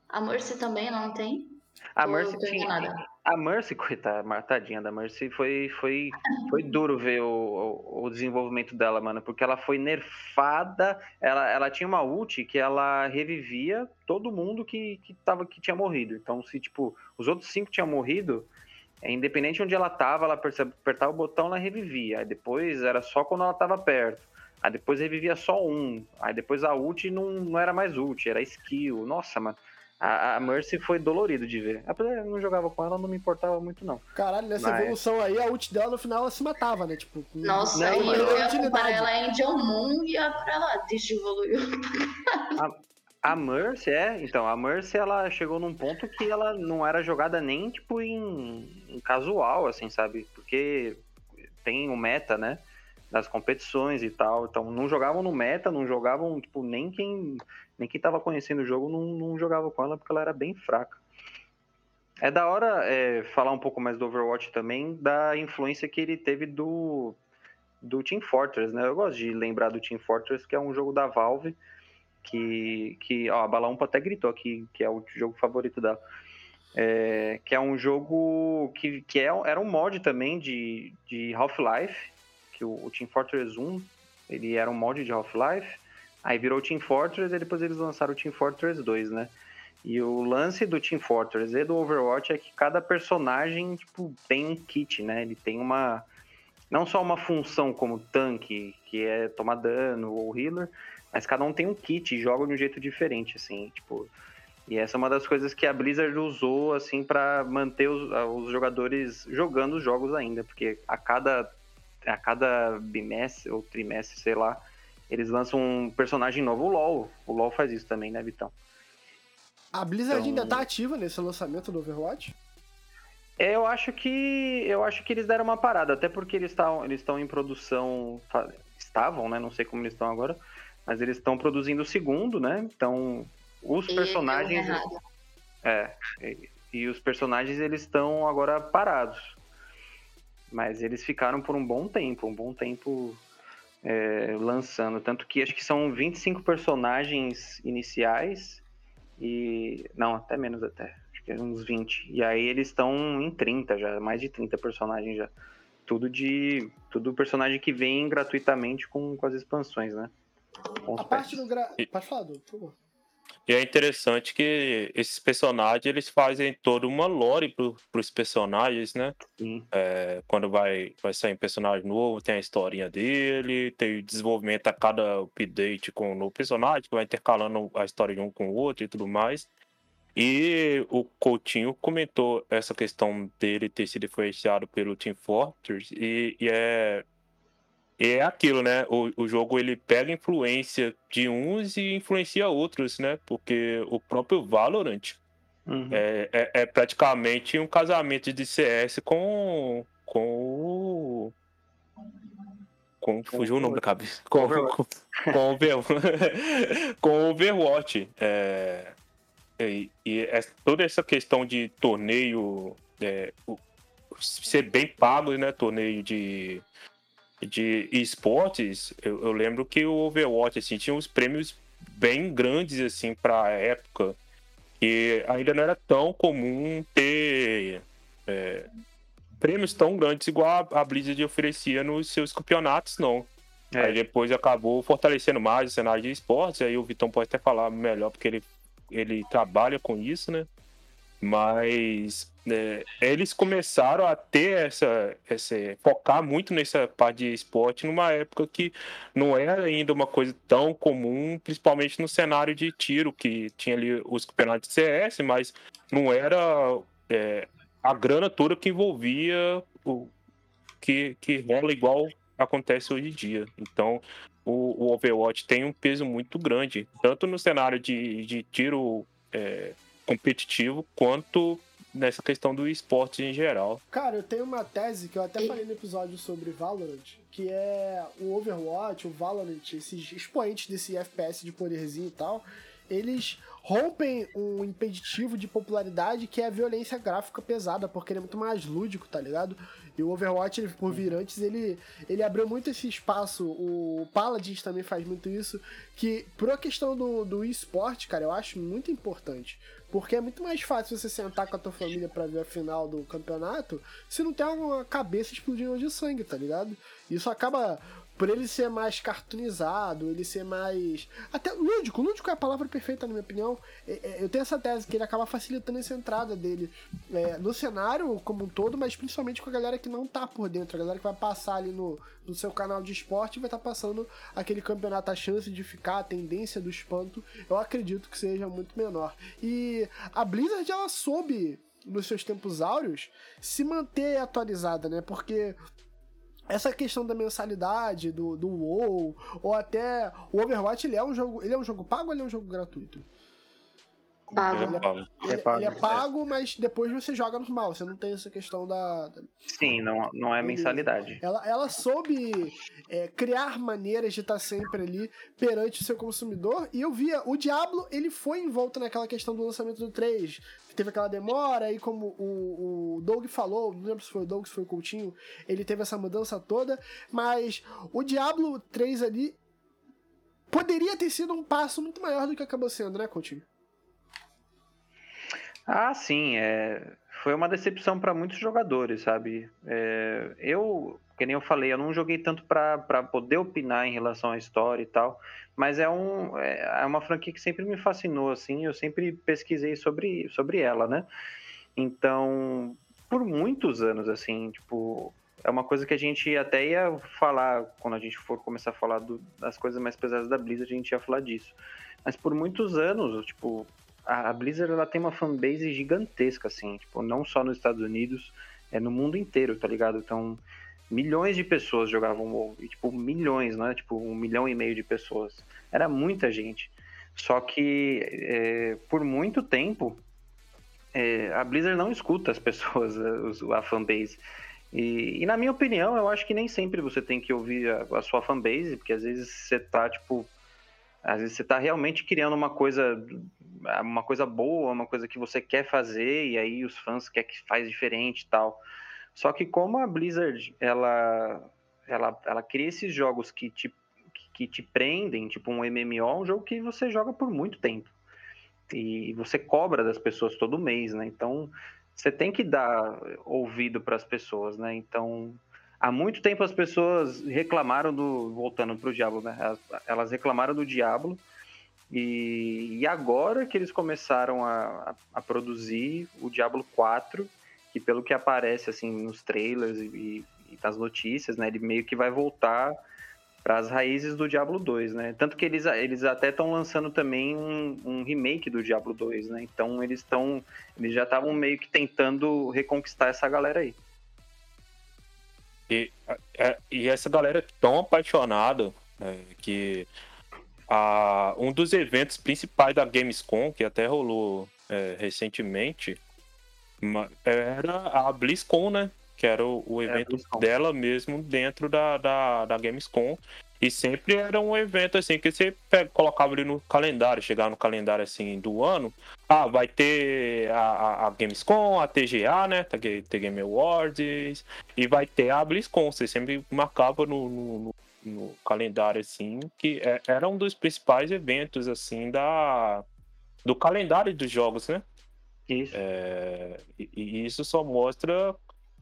A Mercy também não tem? A Mercy tinha. enganada? A Mercy, coitada, tadinha da Mercy, foi, foi, foi duro ver o, o, o desenvolvimento dela, mano, porque ela foi nerfada, ela, ela tinha uma ult que ela revivia todo mundo que, que, tava, que tinha morrido. Então, se, tipo, os outros cinco tinham morrido, é, independente de onde ela tava, ela apertava o botão, ela revivia. Aí depois era só quando ela tava perto. Aí depois revivia só um. Aí depois a ult não, não era mais ult, era skill. Nossa, mano. A, a Mercy foi dolorido de ver. Apesar de eu não jogava com ela, não me importava muito, não. Caralho, nessa Mas- evolução aí, a ult dela no final ela se matava, né? Tipo, Nossa, Não, e mas- eu ia comparar ela em John Moon e agora ela desevoluiu. A Mercy, é, então, a Mercy ela chegou num ponto que ela não era jogada nem, tipo, em, em casual, assim, sabe? Porque tem o meta, né? Das competições e tal. Então, não jogavam no meta, não jogavam, tipo, nem quem, nem quem tava conhecendo o jogo não, não jogava com ela, porque ela era bem fraca. É da hora é, falar um pouco mais do Overwatch também, da influência que ele teve do, do Team Fortress, né? Eu gosto de lembrar do Team Fortress, que é um jogo da Valve, que, que ó, a Balaumpa até gritou aqui, que é o jogo favorito dela. É, que é um jogo que, que é, era um mod também de, de Half-Life, que o, o Team Fortress 1, ele era um mod de Half-Life, aí virou Team Fortress e depois eles lançaram o Team Fortress 2, né? E o lance do Team Fortress e do Overwatch é que cada personagem, tipo, tem um kit, né? Ele tem uma... Não só uma função como tanque, que é tomar dano, ou healer, mas cada um tem um kit e joga de um jeito diferente, assim, tipo... E essa é uma das coisas que a Blizzard usou, assim, para manter os, os jogadores jogando os jogos ainda, porque a cada, a cada bimestre ou trimestre, sei lá, eles lançam um personagem novo. O LoL, o LoL faz isso também, né, Vitão? A Blizzard Então- ainda tá ativa nesse lançamento do Overwatch? É, Eu acho que eu acho que eles deram uma parada, até porque eles estão eles estão em produção, estavam, né? Não sei como eles estão agora, mas eles estão produzindo o segundo, né? Então os E personagens. É, e, e os personagens eles estão agora parados. Mas eles ficaram por um bom tempo, um bom tempo é, lançando. Tanto que acho que são 25 personagens iniciais e. Não, até menos até. Acho que é uns 20. E aí eles estão em 30 já, mais de 30 personagens já. Tudo de. Tudo personagem que vem gratuitamente com, com as expansões, né? Com A parte do gra... E- Pode falar, por favor. E é interessante que esses personagens eles fazem toda uma lore pro, pros personagens, né? É, quando vai, vai sair um personagem novo, tem a historinha dele, tem desenvolvimento a cada update com um novo personagem, que vai intercalando a história de um com o outro e tudo mais. E o Coutinho comentou essa questão dele ter sido influenciado pelo Team Fortress, e, e é, é aquilo, né? O, o jogo ele pega influência de uns e influencia outros, né? Porque o próprio Valorant Uhum. é, é, é praticamente um casamento de CS com. com o. Com. Fugiu o nome da cabeça. Com, com, com, Over- com o Overwatch. É, e e é- toda essa questão de torneio. é, o- ser bem pago, né? Torneio de. De esportes, eu, eu lembro que o Overwatch assim, tinha uns prêmios bem grandes assim para a época que ainda não era tão comum ter é, prêmios tão grandes igual a, a Blizzard oferecia nos seus campeonatos, não. É. Aí depois acabou fortalecendo mais o cenário de esportes, aí o Vitão pode até falar melhor, porque ele, ele trabalha com isso, né? Mas é, eles começaram a ter essa, essa. focar muito nessa parte de esporte numa época que não era ainda uma coisa tão comum, principalmente no cenário de tiro, que tinha ali os campeonatos de CS, mas não era é, a grana toda que envolvia o que, que rola igual acontece hoje em dia. Então, o, o Overwatch tem um peso muito grande, tanto no cenário de, de tiro é, competitivo, quanto nessa questão do esporte em geral. Cara, eu tenho uma tese que eu até falei no episódio sobre Valorant, que é o Overwatch, o Valorant, esses expoentes desse FPS de poderzinho e tal, eles rompem um impeditivo de popularidade que é a violência gráfica pesada, porque ele é muito mais lúdico, tá ligado? E o Overwatch, ele, por vir antes, ele, ele abriu muito esse espaço. O Paladins também faz muito isso. Que, por a questão do, do esporte, cara, eu acho muito importante. Porque é muito mais fácil você sentar com a tua família pra ver a final do campeonato se não tem uma cabeça explodindo de sangue, tá ligado? Isso acaba por ele ser mais cartoonizado, ele ser mais. Até lúdico, lúdico é a palavra perfeita, na minha opinião. É, é, eu tenho essa tese que ele acaba facilitando essa entrada dele é, no cenário como um todo, mas principalmente com a galera que não tá por dentro, a galera que vai passar ali no, no seu canal de esporte e vai estar tá passando aquele campeonato, a chance de ficar, a tendência do espanto, eu acredito que seja muito menor. E a Blizzard, ela soube nos seus tempos áureos, se manter atualizada, né? Porque essa questão da mensalidade do, do WoW ou até o Overwatch ele é um jogo ele é um jogo pago ou ele é um jogo gratuito Pago. Ele é pago. Ele, é pago, ele é pago mas depois você joga normal. Você não tem essa questão da. Sim, não, não é mensalidade. Ela, ela soube é, criar maneiras de estar sempre ali perante o seu consumidor. E eu via, o Diablo, ele foi envolto naquela questão do lançamento do 3. Teve aquela demora, e como o, o Doug falou, não lembro se foi o Doug, se foi o Coutinho, ele teve essa mudança toda. Mas o Diablo 3 ali poderia ter sido um passo muito maior do que acabou sendo, né, Coutinho? Ah, sim, é, foi uma decepção para muitos jogadores, sabe? É, eu, que nem eu falei, eu não joguei tanto para poder opinar em relação à história e tal, mas é, um, é, é uma franquia que sempre me fascinou, assim, eu sempre pesquisei sobre, sobre ela, né? Então, por muitos anos, assim, tipo, é uma coisa que a gente até ia falar quando a gente for começar a falar do, das coisas mais pesadas da Blizzard, a gente ia falar disso. Mas por muitos anos, tipo, a Blizzard ela tem uma fanbase gigantesca, assim, tipo, não só nos Estados Unidos, é no mundo inteiro, tá ligado? Então, milhões de pessoas jogavam WoW, e, tipo, milhões, não é? Tipo, um milhão e meio de pessoas. Era muita gente. Só que, é, por muito tempo, é, a Blizzard não escuta as pessoas, a, a fanbase. E, e, na minha opinião, eu acho que nem sempre você tem que ouvir a, a sua fanbase, porque às vezes você tá, tipo, às vezes você tá realmente criando uma coisa uma coisa boa, uma coisa que você quer fazer e aí os fãs querem que faz diferente e tal. Só que como a Blizzard, ela ela, ela cria esses jogos que te, que te prendem, tipo um MMO, um jogo que você joga por muito tempo. E você cobra das pessoas todo mês, né? Então, você tem que dar ouvido para as pessoas, né? Então, há muito tempo as pessoas reclamaram do voltando para o Diablo, né? Elas reclamaram do Diablo e, e agora que eles começaram a, a, produzir o Diablo 4, que pelo que aparece assim nos trailers e, e nas notícias, né, ele meio que vai voltar para as raízes do Diablo 2, né? Tanto que eles, eles até estão lançando também um, um, remake do Diablo 2, né? Então eles estão. Eles já estavam meio que tentando reconquistar essa galera aí. E, e essa galera é tão apaixonada é, que a, um dos eventos principais da Gamescom, que até rolou é, recentemente, era a BlizzCon, né? Que era o, o é, evento é, dela mesmo dentro da, da, da Gamescom. E sempre era um evento assim que você pega, colocava ali no calendário, chegava no calendário assim do ano. Ah, vai ter a, a, a Gamescom, a TGA, né? The Game Awards, e vai ter a BlizzCon. Você sempre marcava no, no, no calendário, assim, que é, era um dos principais eventos, assim, da, do calendário dos jogos, né? Isso. É, e, e, isso só mostra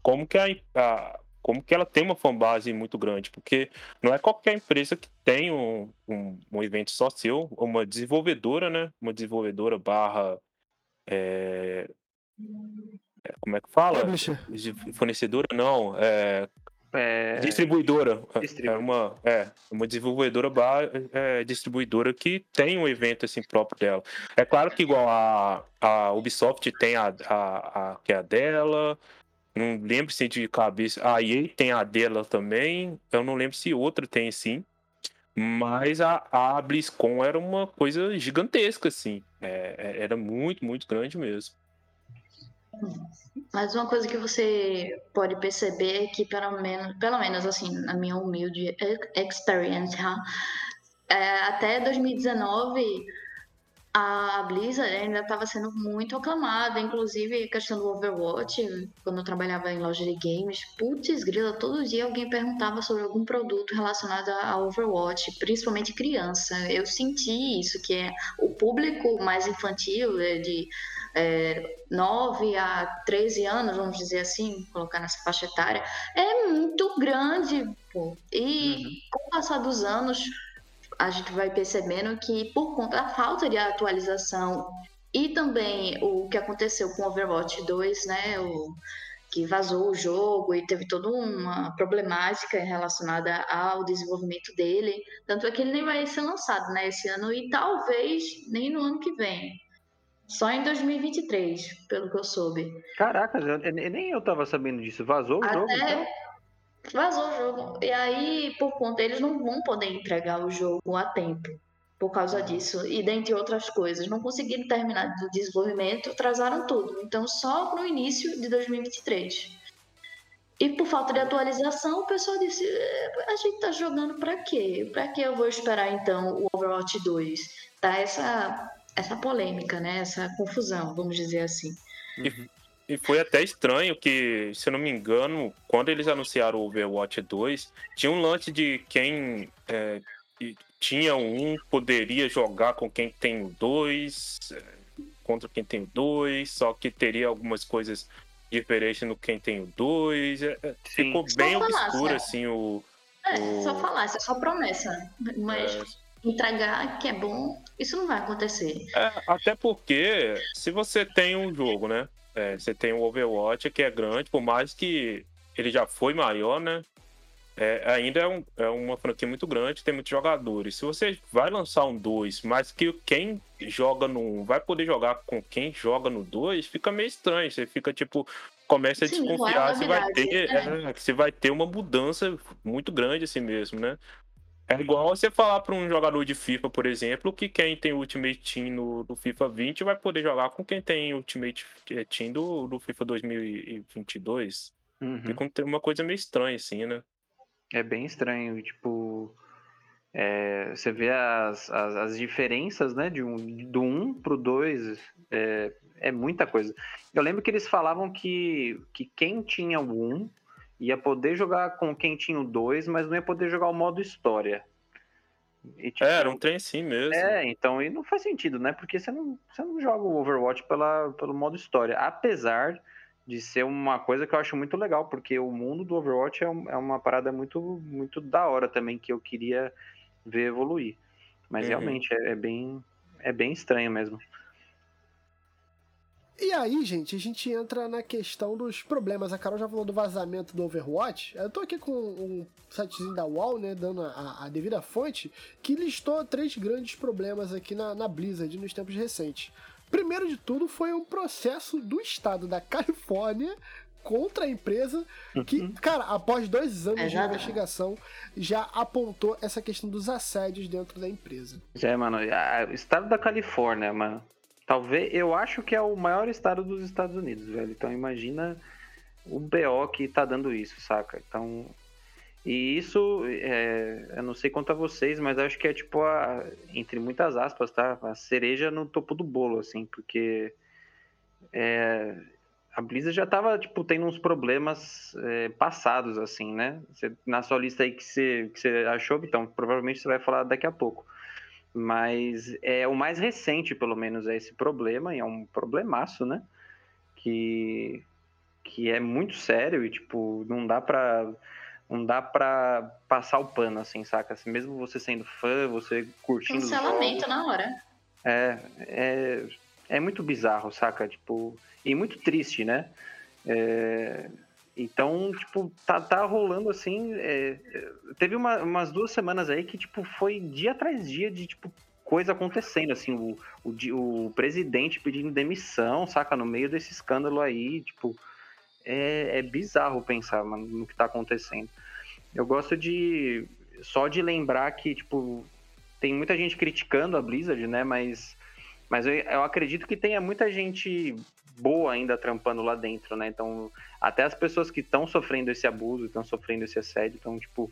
como que a, a, como que ela tem uma fanbase muito grande, porque não é qualquer empresa que tem um, um, um evento só seu, uma desenvolvedora, né? Uma desenvolvedora barra é, é como é que fala? Fornecedora, não. É, é... Distribuidora. É uma, é uma desenvolvedora é, distribuidora que tem um evento assim próprio dela. É claro que igual a, a Ubisoft tem a, a, a que é a dela. Não lembro se de cabeça. A EA tem a dela também. Eu não lembro se outra tem sim. Mas a, a BlizzCon era uma coisa gigantesca, assim. É, é era muito, muito grande mesmo. Mas uma coisa que você pode perceber é que, pelo menos, pelo menos assim, na minha humilde experience, é, até 2019, a Blizzard ainda estava sendo muito aclamada, inclusive a questão do Overwatch, quando eu trabalhava em loja de games, putz, grila, todo dia alguém perguntava sobre algum produto relacionado a Overwatch, principalmente criança. Eu senti isso, que é o público mais infantil, é, de é, 9 a 13 anos, vamos dizer assim, colocar nessa faixa etária, é muito grande. Pô. E uhum. com o passar dos anos, a gente vai percebendo que por conta da falta de atualização e também o que aconteceu com Overwatch 2, né, o que vazou o jogo e teve toda uma problemática relacionada ao desenvolvimento dele, tanto é que ele nem vai ser lançado, né, esse ano e talvez nem no ano que vem. Só em 2023, pelo que eu soube. Caraca, nem eu tava sabendo disso. Vazou o Até... jogo? Então? Vazou o jogo. E aí, por conta, eles não vão poder entregar o jogo a tempo por causa disso. E dentre outras coisas, não conseguiram terminar o desenvolvimento, atrasaram tudo. Então, só no início de 2023. E por falta de atualização, o pessoal disse: é, a gente tá jogando para quê? Para que eu vou esperar então o Overwatch 2? Tá essa essa polêmica, né? Essa confusão, vamos dizer assim. Uhum. E foi até estranho que, se eu não me engano, quando eles anunciaram o Overwatch 2, tinha um lance de quem é, tinha um poderia jogar com quem tem o 2, é, contra quem tem o 2, só que teria algumas coisas diferentes no quem tem o 2. É, é ficou bem obscuro, assim, o. É, o... só falar, é só promessa. Mas é... entregar que é bom, isso não vai acontecer. É, até porque, se você tem um jogo, né? É, você tem o Overwatch, que é grande, por mais que ele já foi maior, né? É, ainda é, um, é, uma franquia muito grande, tem muitos jogadores. Se você vai lançar um 2, mas que quem joga no 1 vai poder jogar com quem joga no 2, fica meio estranho. Você fica tipo, começa a Sim, desconfiar se vai ter, né? é, se vai ter uma mudança muito grande assim mesmo, né? É igual você falar para um jogador de FIFA, por exemplo, que quem tem Ultimate Team no, no FIFA 20 vai poder jogar com quem tem Ultimate eh, Team do, do FIFA 2022. Uhum. Fica uma coisa meio estranha, assim, né? É bem estranho, tipo. É, você vê as, as, as, diferenças, né, de um, do 1 um pro 2, é, é muita coisa. Eu lembro que eles falavam que, que quem tinha o 1 ia poder jogar com quem tinha o 2, mas não ia poder jogar o modo história. E, tipo, é, era um trem sim mesmo. É, então e não faz sentido, né? Porque você não, você não joga o Overwatch pela, pelo modo história. Apesar de ser uma coisa que eu acho muito legal, porque o mundo do Overwatch é, um, é uma parada muito, muito da hora também, que eu queria ver evoluir. Mas uhum. realmente é, é, bem, é bem estranho mesmo. E aí, gente, a gente entra na questão dos problemas. A Carol já falou do vazamento do Overwatch. Eu tô aqui com um sitezinho da UOL, né, dando a, a devida fonte, que listou três grandes problemas aqui na, na Blizzard nos tempos recentes. Primeiro de tudo foi um processo do estado da Califórnia contra a empresa que, uhum. cara, após dois anos é, de investigação, já apontou essa questão dos assédios dentro da empresa. É, mano, o estado da Califórnia, mano, Talvez, eu acho que é o maior estado dos Estados Unidos, velho. Então imagina o BO que tá dando isso, saca? Então. E isso, é, eu não sei quanto a vocês, mas acho que é tipo a, entre muitas aspas, tá? A cereja no topo do bolo, assim, porque é, a Blizzard já tava, tipo, tendo uns problemas é, passados, assim, né? Na sua lista aí que você, que você achou, então, provavelmente você vai falar daqui a pouco. Mas é o mais recente, pelo menos, é esse problema, e é um problemaço, né? Que, que é muito sério e, tipo, não dá pra. Não dá pra passar o pano, assim, saca? Assim, mesmo você sendo fã, você curtindo. Cancelamento na hora. É, é, é muito bizarro, saca? Tipo, e muito triste, né? É, então, tipo, tá, tá rolando assim. É, teve uma, umas duas semanas aí que, tipo, foi dia atrás dia de, tipo, coisa acontecendo, assim, o, o, o presidente pedindo demissão, saca? No meio desse escândalo aí, tipo, é, é bizarro pensar mano, no que tá acontecendo. Eu gosto de. Só de lembrar que, tipo, tem muita gente criticando a Blizzard, né? Mas, mas eu, eu acredito que tenha muita gente boa ainda trampando lá dentro, né? Então, até as pessoas que estão sofrendo esse abuso, estão sofrendo esse assédio, então, tipo,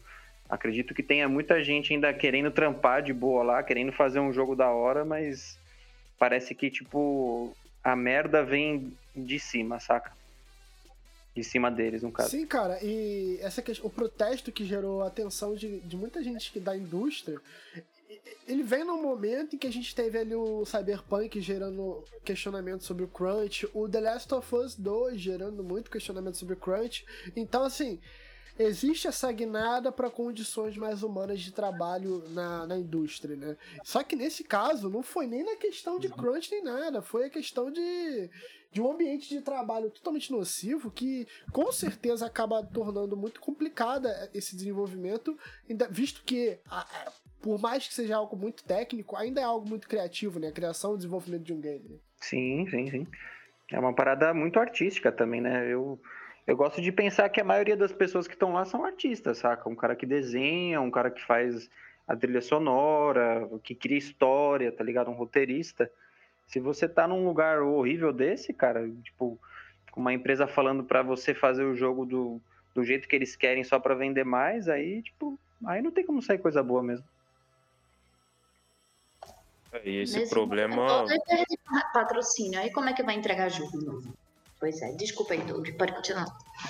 acredito que tenha muita gente ainda querendo trampar de boa lá, querendo fazer um jogo da hora, mas parece que, tipo, a merda vem de cima, saca? De cima deles, no caso. Sim, cara, e essa questão, o protesto que gerou a atenção de, de muita gente que da indústria, ele vem num momento em que a gente teve ali o Cyberpunk gerando questionamento sobre o crunch, o The Last of Us 2 gerando muito questionamento sobre o crunch. Então, assim, existe essa guinada para condições mais humanas de trabalho na, na indústria, né? Só que nesse caso não foi nem na questão de crunch nem nada, foi a questão de, de um ambiente de trabalho totalmente nocivo que com certeza acaba tornando muito complicada esse desenvolvimento, visto que por mais que seja algo muito técnico, ainda é algo muito criativo, né? A criação e desenvolvimento de um game. Né? Sim, sim, sim. É uma parada muito artística também, né? Eu, eu gosto de pensar que a maioria das pessoas que estão lá são artistas, saca? Um cara que desenha, um cara que faz a trilha sonora, que cria história, tá ligado? Um roteirista. Se você tá num lugar horrível desse, cara, tipo, com uma empresa falando para você fazer o jogo do, do jeito que eles querem só para vender mais, aí, tipo, aí não tem como sair coisa boa mesmo. E esse Nesse problema. perde patrocínio, aí como é que vai entregar jogo novo? Pois é, desculpa aí, Doug, pode continuar.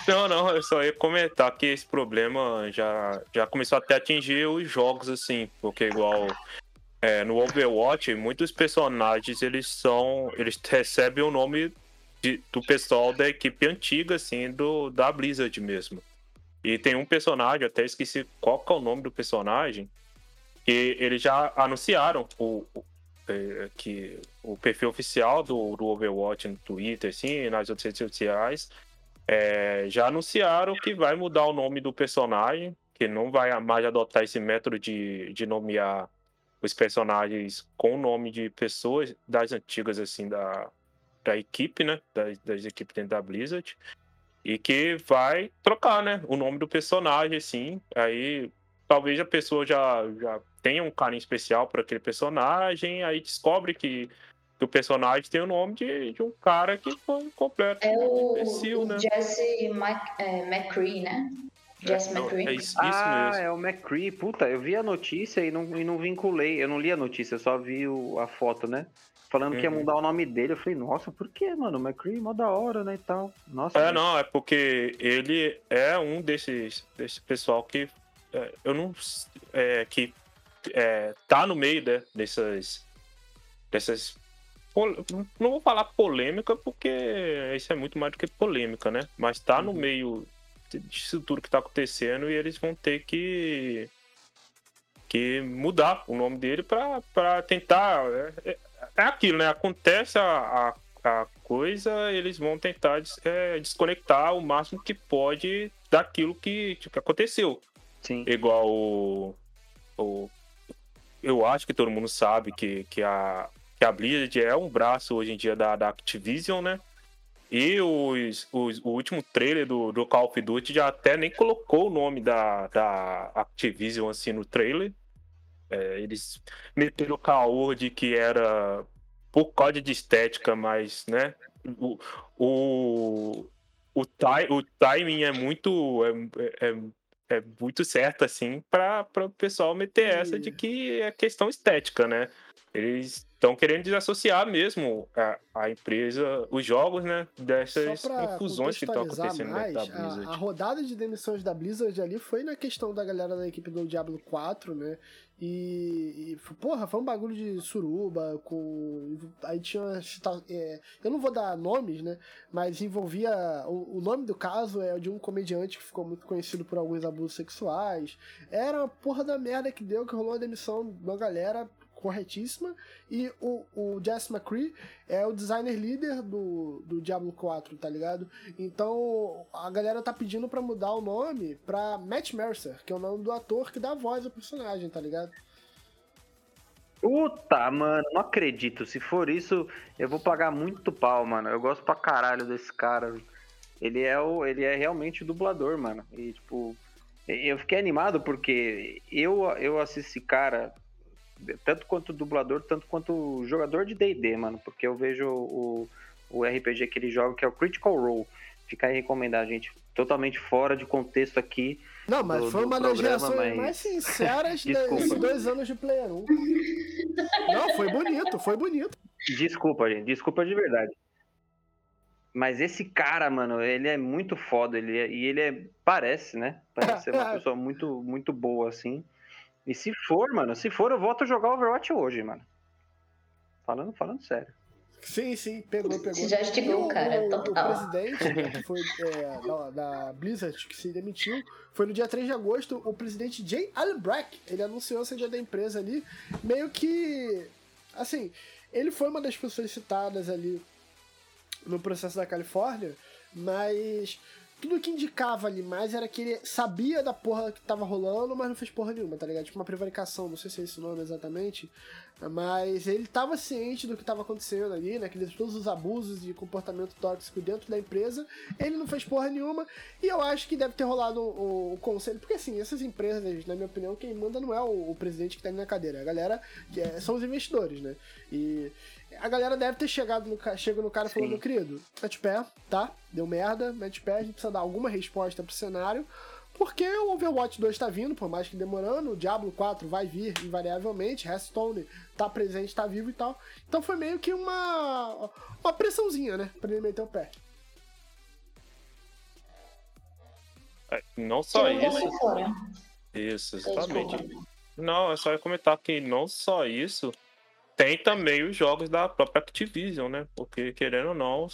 Não, não, eu só ia comentar que esse problema já, já começou até a atingir os jogos, assim, porque igual é, no Overwatch, muitos personagens eles são. Eles recebem o nome de, do pessoal da equipe antiga, assim, do, da Blizzard mesmo. E tem um personagem, até esqueci qual é o nome do personagem, que eles já anunciaram o, é, que o perfil oficial do, do Overwatch no Twitter, assim, nas outras redes sociais, é, já anunciaram que vai mudar o nome do personagem, que não vai mais adotar esse método de, de nomear os personagens com o nome de pessoas das antigas, assim, da, da equipe, né? Das, das equipes dentro da Blizzard. E que vai trocar, né? O nome do personagem, assim. Aí talvez a pessoa já, já tenha um carinho especial por aquele personagem, aí descobre que, que o personagem tem o nome de, de um cara que foi completo é o, imbecil, o né? Jesse Mc, é, McCree, né? Jesse é, McCree. É isso, ah, mesmo. é o McCree. Puta, eu vi a notícia e não, e não vinculei. Eu não li a notícia, eu só vi o, a foto, né? Falando uhum. que ia uhum. mudar o nome dele. Eu falei, nossa, por que, mano? O McCree, mó da hora, né? E tal. Nossa. É, não, é porque ele é um desses, desse pessoal que. É, eu não. É, que é, tá no meio né, dessas. dessas. Não vou falar polêmica, porque isso é muito mais do que polêmica, né? Mas tá no uhum. meio disso tudo que tá acontecendo e eles vão ter que. que mudar o nome dele para tentar. É, é, é, aquilo, né? Acontece a, a, a coisa, eles vão tentar é, desconectar o máximo que pode daquilo que, tipo, aconteceu. Sim. Igual o, o eu acho que todo mundo sabe que, que, a, que a Blizzard é um braço hoje em dia da, da Activision, né? E os, os, o último trailer do, do Call of Duty já até nem colocou o nome da, da Activision assim no trailer. É, eles meteram o caô de que era por causa de estética, mas, né? O, o, o, ti, o timing é muito. É, é, é muito certo, assim, para o pessoal meter essa de que é questão estética, né? Eles estão querendo desassociar mesmo a, a, empresa, os jogos, né? Dessas infusões que estão acontecendo mais, da Blizzard. A, a, rodada de demissões da Blizzard ali foi na questão da galera da equipe do Diablo 4, né? E, e porra, foi um bagulho de suruba, com. Aí tinha. É, eu não vou dar nomes, né? Mas envolvia. O, o, nome do caso é de um comediante que ficou muito conhecido por alguns abusos sexuais. Era uma porra da merda que deu, que rolou a demissão de uma galera corretíssima. E o, o Jess McCree é o designer líder do, do Diablo 4, tá ligado? Então a galera tá pedindo para mudar o nome pra Matt Mercer, que é o nome do ator que dá voz ao personagem, tá ligado? Puta, mano, não acredito. Se for isso, eu vou pagar muito pau, mano. Eu gosto pra caralho desse cara. Ele é o, ele é realmente o dublador, mano. E tipo, eu fiquei animado porque eu eu assisto esse cara tanto quanto dublador, tanto quanto jogador de D&D, mano, porque eu vejo o, o RPG que ele joga, que é o Critical Role. Fica aí recomendar, gente. Totalmente fora de contexto aqui. Não, mas do, foi uma das reações mas... mais sinceras desses dois anos de Player 1. Não, foi bonito, foi bonito. Desculpa, gente. Desculpa de verdade. Mas esse cara, mano, ele é muito foda. Ele é, e ele é. Parece, né? Parece ser uma pessoa muito, muito boa, assim. E se for, mano, se for, eu volto a jogar Overwatch hoje, mano. Falando, falando sério. Sim, sim, pegou, pegou. Você já estigou o cara, o, total. O presidente, né, que foi é, da, da, Blizzard, que se demitiu, foi no dia 3 de agosto, o presidente Jay Albrecht, ele anunciou a saída da empresa ali, meio que, assim, ele foi uma das pessoas citadas ali no processo da Califórnia, mas tudo que indicava ali mais era que ele sabia da porra que tava rolando, mas não fez porra nenhuma, tá ligado? Tipo uma prevaricação, não sei se é esse o nome exatamente. Mas ele tava ciente do que tava acontecendo ali, né? Que todos os abusos de comportamento tóxico dentro da empresa. Ele não fez porra nenhuma. E eu acho que deve ter rolado o, o conselho. Porque assim, essas empresas, na minha opinião, quem manda não é o, o presidente que tá ali na cadeira. A galera é, são os investidores, né? E a galera deve ter chegado no, chego no cara falando, querido, mete pé, tá? Deu merda, mete pé, a gente precisa dar alguma resposta pro cenário. Porque o Overwatch 2 tá vindo, por mais que demorando, o Diablo 4 vai vir invariavelmente, Hearthstone tá presente, tá vivo e tal. Então foi meio que uma uma pressãozinha, né, pra ele meter o pé. É, não só isso. Isso, exatamente. Não, é só comentar que não só isso, tem também os jogos da própria Activision, né? Porque, querendo ou não,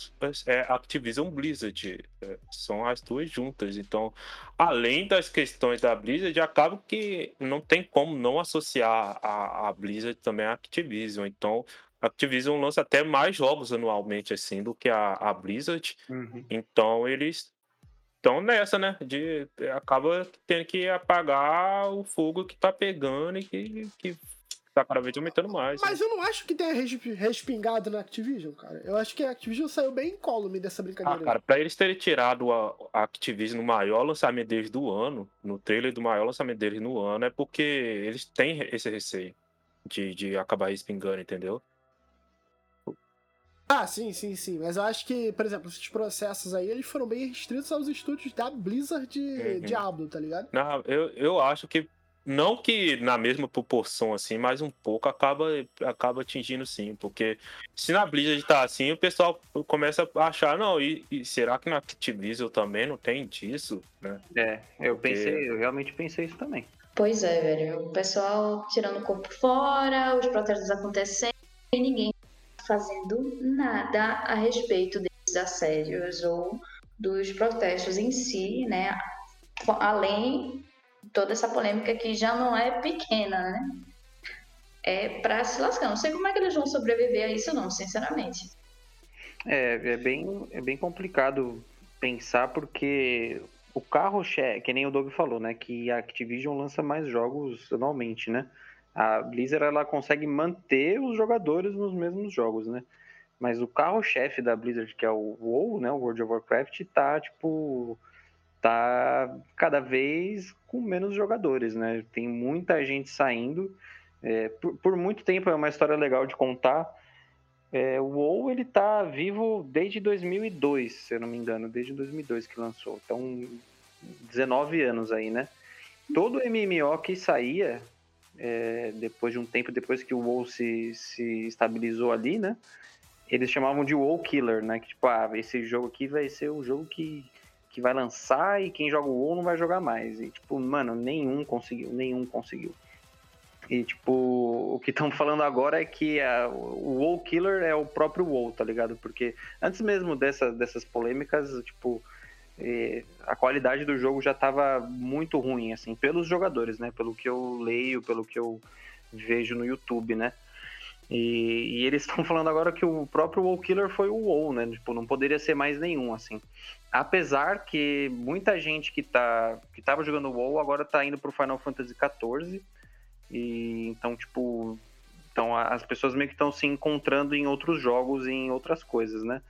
é Activision Blizzard. É, são as duas juntas. Então, além das questões da Blizzard, acaba que não tem como não associar a, a Blizzard também à Activision. Então, a Activision lança até mais jogos anualmente, assim, do que a, a Blizzard. Uhum. Então, eles estão nessa, né? De acaba tendo que apagar o fogo que tá pegando e que, que tá cada vez aumentando mais. Mas né? eu não acho que tenha respingado na Activision, cara. Eu acho que a Activision saiu bem incólume dessa brincadeira. Ah, cara, pra eles terem tirado a, a Activision no maior lançamento deles do ano, no trailer do maior lançamento deles no ano, é porque eles têm esse receio de, de acabar respingando, entendeu? Ah, sim, sim, sim. Mas eu acho que, por exemplo, esses processos aí, eles foram bem restritos aos estúdios da Blizzard de uhum. Diablo, tá ligado? Não, eu, eu acho que não que na mesma proporção assim, mas um pouco acaba, acaba atingindo sim, porque se na Blizzard tá assim, o pessoal começa a achar, não, e, e será que na Activision também não tem disso, né? É, eu porque... pensei, eu realmente pensei isso também. Pois é, velho, o pessoal tirando o corpo fora, os protestos acontecendo e ninguém fazendo nada a respeito desses assédios ou dos protestos em si, né? Além toda essa polêmica que já não é pequena, né? É pra se lascar. Não sei como é que eles vão sobreviver a isso, não, sinceramente. É, é bem, é bem complicado pensar porque o carro que nem o Doug falou, né, que a Activision lança mais jogos anualmente, né? A Blizzard ela consegue manter os jogadores nos mesmos jogos, né? Mas o carro-chefe da Blizzard, que é o WoW, né, o World of Warcraft, tá tipo tá cada vez com menos jogadores, né? Tem muita gente saindo. É, por, por, muito tempo é uma história legal de contar. É, o WoW ele tá vivo desde 2002, se eu não me engano, desde 2002 que lançou. Então, 19 anos aí, né? Todo MMO que saía, é, depois de um tempo, depois que o WoW se, se estabilizou ali, né? Eles chamavam de WoW Killer, né? Que tipo, ah, esse jogo aqui vai ser o jogo que que vai lançar e quem joga o WoW não vai jogar mais. E, tipo, mano, nenhum conseguiu, nenhum conseguiu. E, tipo, o que estão falando agora é que a, o WoW Killer é o próprio WoW, tá ligado? Porque antes mesmo dessa, dessas polêmicas, tipo, eh, a qualidade do jogo já tava muito ruim, assim, pelos jogadores, né? Pelo que eu leio, pelo que eu vejo no YouTube, né? E, e eles estão falando agora que o próprio WoW Killer foi o WoW, né? Tipo, não poderia ser mais nenhum, assim. Apesar que muita gente que, tá, que tava jogando WoW agora tá indo pro Final Fantasy XIV. E então, tipo, então as pessoas meio que estão se encontrando em outros jogos e em outras coisas, né?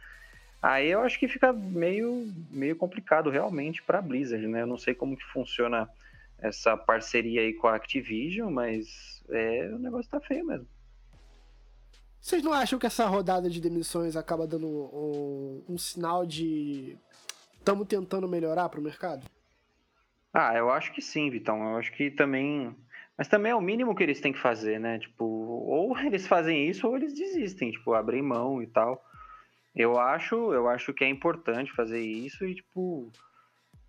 Aí eu acho que fica meio, meio complicado realmente para Blizzard, né? Eu não sei como que funciona essa parceria aí com a Activision, mas é, o negócio tá feio mesmo. Vocês não acham que essa rodada de demissões acaba dando um, um sinal de estamos tentando melhorar para o mercado? Ah, eu acho que sim, Vitão. Eu acho que também Mas também é o mínimo que eles têm que fazer, né? Tipo, ou eles fazem isso ou eles desistem, tipo, abrem mão e tal. Eu acho, eu acho que é importante fazer isso e, tipo,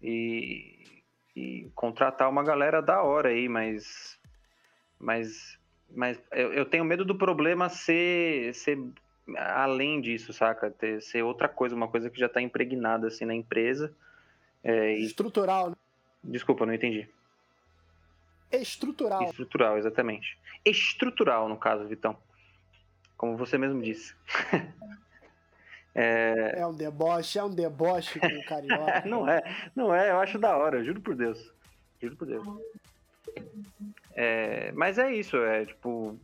e, e contratar uma galera da hora aí, mas, mas, mas eu, eu tenho medo do problema ser, ser além disso, saca? Ter, ser outra coisa, uma coisa que já tá impregnada assim na empresa. É, e... Estrutural, né? Desculpa, não entendi. Estrutural. Estrutural, exatamente. Estrutural, no caso, Vitão. Como você mesmo disse. é... é um deboche, é um deboche com o carioca. não é, não é, eu acho da hora, juro por Deus. Juro por Deus. É, mas é isso, é tipo.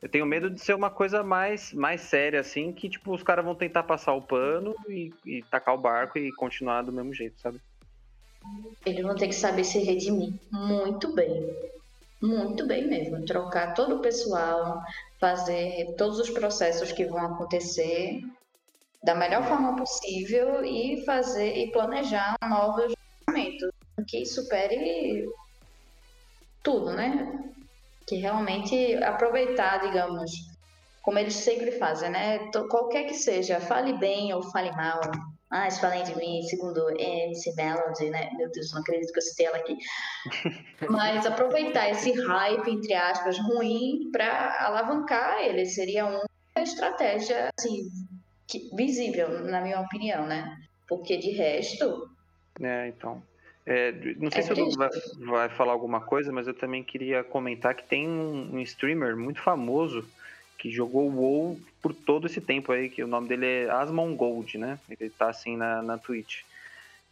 Eu tenho medo de ser uma coisa mais, mais séria, assim, que tipo, os caras vão tentar passar o pano e, e tacar o barco e continuar do mesmo jeito, sabe? Eles vão ter que saber se redimir muito bem. Muito bem mesmo. Trocar todo o pessoal, fazer todos os processos que vão acontecer da melhor forma possível e fazer e planejar novos lançamentos que supere tudo, né? Que realmente aproveitar, digamos, como eles sempre fazem, né? Qualquer que seja, fale bem ou fale mal, ah, se falem de mim, segundo MC Melody, né? Meu Deus, não acredito que eu citei ela aqui. Mas aproveitar esse hype, entre aspas, ruim para alavancar ele seria uma estratégia, assim, visível, na minha opinião, né? Porque de resto. É, então. É, não sei é se o vai, vai falar alguma coisa, mas eu também queria comentar que tem um, um streamer muito famoso que jogou o WoW por todo esse tempo aí, que o nome dele é Asmon Gold, né? Ele tá assim na, na Twitch.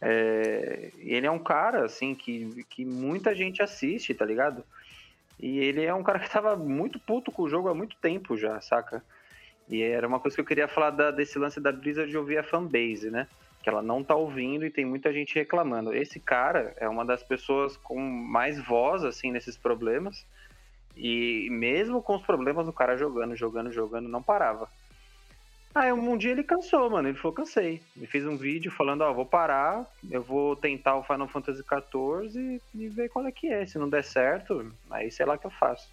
É, ele é um cara, assim, que, que muita gente assiste, tá ligado? E ele é um cara que tava muito puto com o jogo há muito tempo já, saca? E era uma coisa que eu queria falar da, desse lance da Blizzard de ouvir a fanbase, né? Que ela não tá ouvindo e tem muita gente reclamando. Esse cara é uma das pessoas com mais voz, assim, nesses problemas. E mesmo com os problemas do cara jogando, jogando, jogando, não parava. Aí um dia ele cansou, mano. Ele falou, cansei. Ele fez um vídeo falando, ó, vou parar, eu vou tentar o Final Fantasy XIV e ver qual é que é. Se não der certo, aí sei lá que eu faço.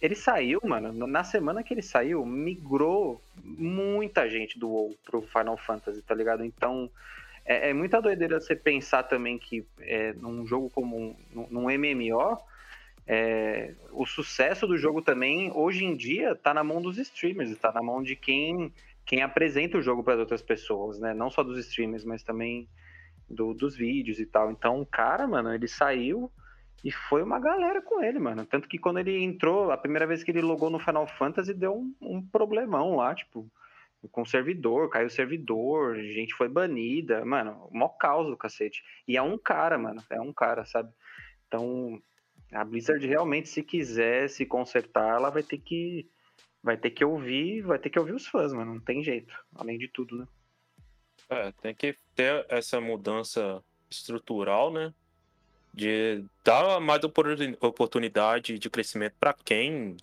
Ele saiu, mano, na semana que ele saiu, migrou muita gente do WoW pro Final Fantasy, tá ligado? Então, é, é muita doideira você pensar também que é, num jogo como um, num MMO, é, o sucesso do jogo também, hoje em dia, está na mão dos streamers, está na mão de quem, quem apresenta o jogo para outras pessoas, né? Não só dos streamers, mas também do, dos vídeos e tal. Então, o cara, mano, ele saiu e foi uma galera com ele, mano. Tanto que quando ele entrou, a primeira vez que ele logou no Final Fantasy, deu um, um problemão lá, tipo, com servidor, caiu servidor, gente foi banida, mano, mó caos do cacete. E é um cara, mano, é um cara, sabe? Então, a Blizzard realmente, se quiser se consertar, ela vai ter que vai ter que ouvir, vai ter que ouvir os fãs, mano. Não tem jeito, além de tudo, né? É, tem que ter essa mudança estrutural, né? De dar mais oportunidade de crescimento para quem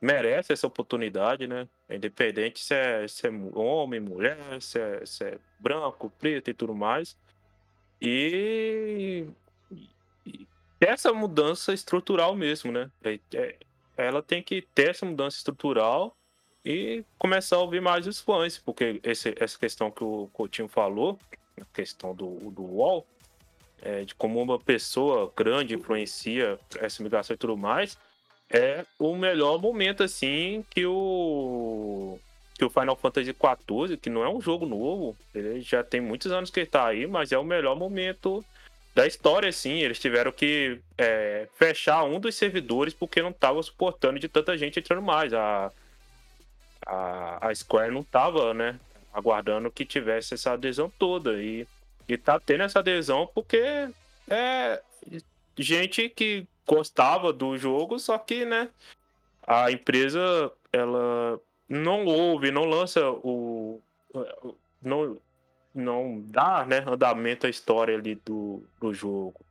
merece essa oportunidade, né? Independente se é, se é homem, mulher, se é, se é branco, preto e tudo mais. E, e essa mudança estrutural mesmo, né? É, é, ela tem que ter essa mudança estrutural e começar a ouvir mais os fãs, porque esse, essa questão que o Coutinho falou, a questão do, do UOL, é, de como uma pessoa grande influencia essa migração e tudo mais, é o melhor momento, assim, que o que o Final Fantasy XIV, que não é um jogo novo, ele já tem muitos anos que ele tá aí, mas é o melhor momento da história, assim, eles tiveram que é, fechar um dos servidores porque não estava suportando de tanta gente entrando mais. A, a, a Square não estava, né, aguardando que tivesse essa adesão toda. E, e tá tendo essa adesão porque é gente que gostava do jogo, só que, né, a empresa, ela não ouve, não lança o... Não, não dá né, andamento à história ali do, do jogo.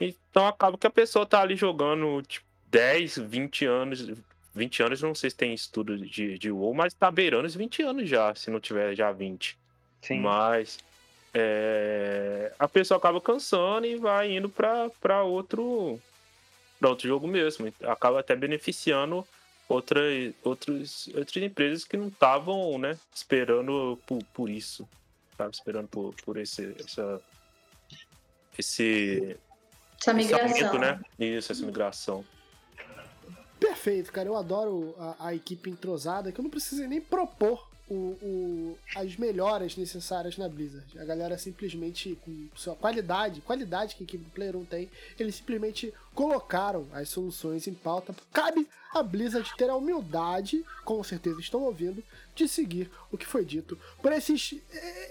Então acaba que a pessoa tá ali jogando tipo, 10, 20 anos. 20 anos, não sei se tem estudo de, de WoW, mas tá beirando os 20 anos já, se não tiver já 20. Sim. Mas é, a pessoa acaba cansando e vai indo para outro para outro jogo mesmo. Acaba até beneficiando outra, outros, outras empresas que não estavam né, esperando por, por isso. Estavam esperando por, por esse, essa, esse, Essa migração. esse aumento, né? Isso, essa migração. Perfeito, cara. Eu adoro a, a equipe entrosada, que eu não precisei nem propor o, o- as melhoras necessárias na Blizzard. A galera simplesmente, com sua qualidade, qualidade que a equipe do Player 1 tem, eles simplesmente colocaram as soluções em pauta. Cabe a Blizzard ter a humildade, com certeza estão ouvindo, de seguir o que foi dito por esses,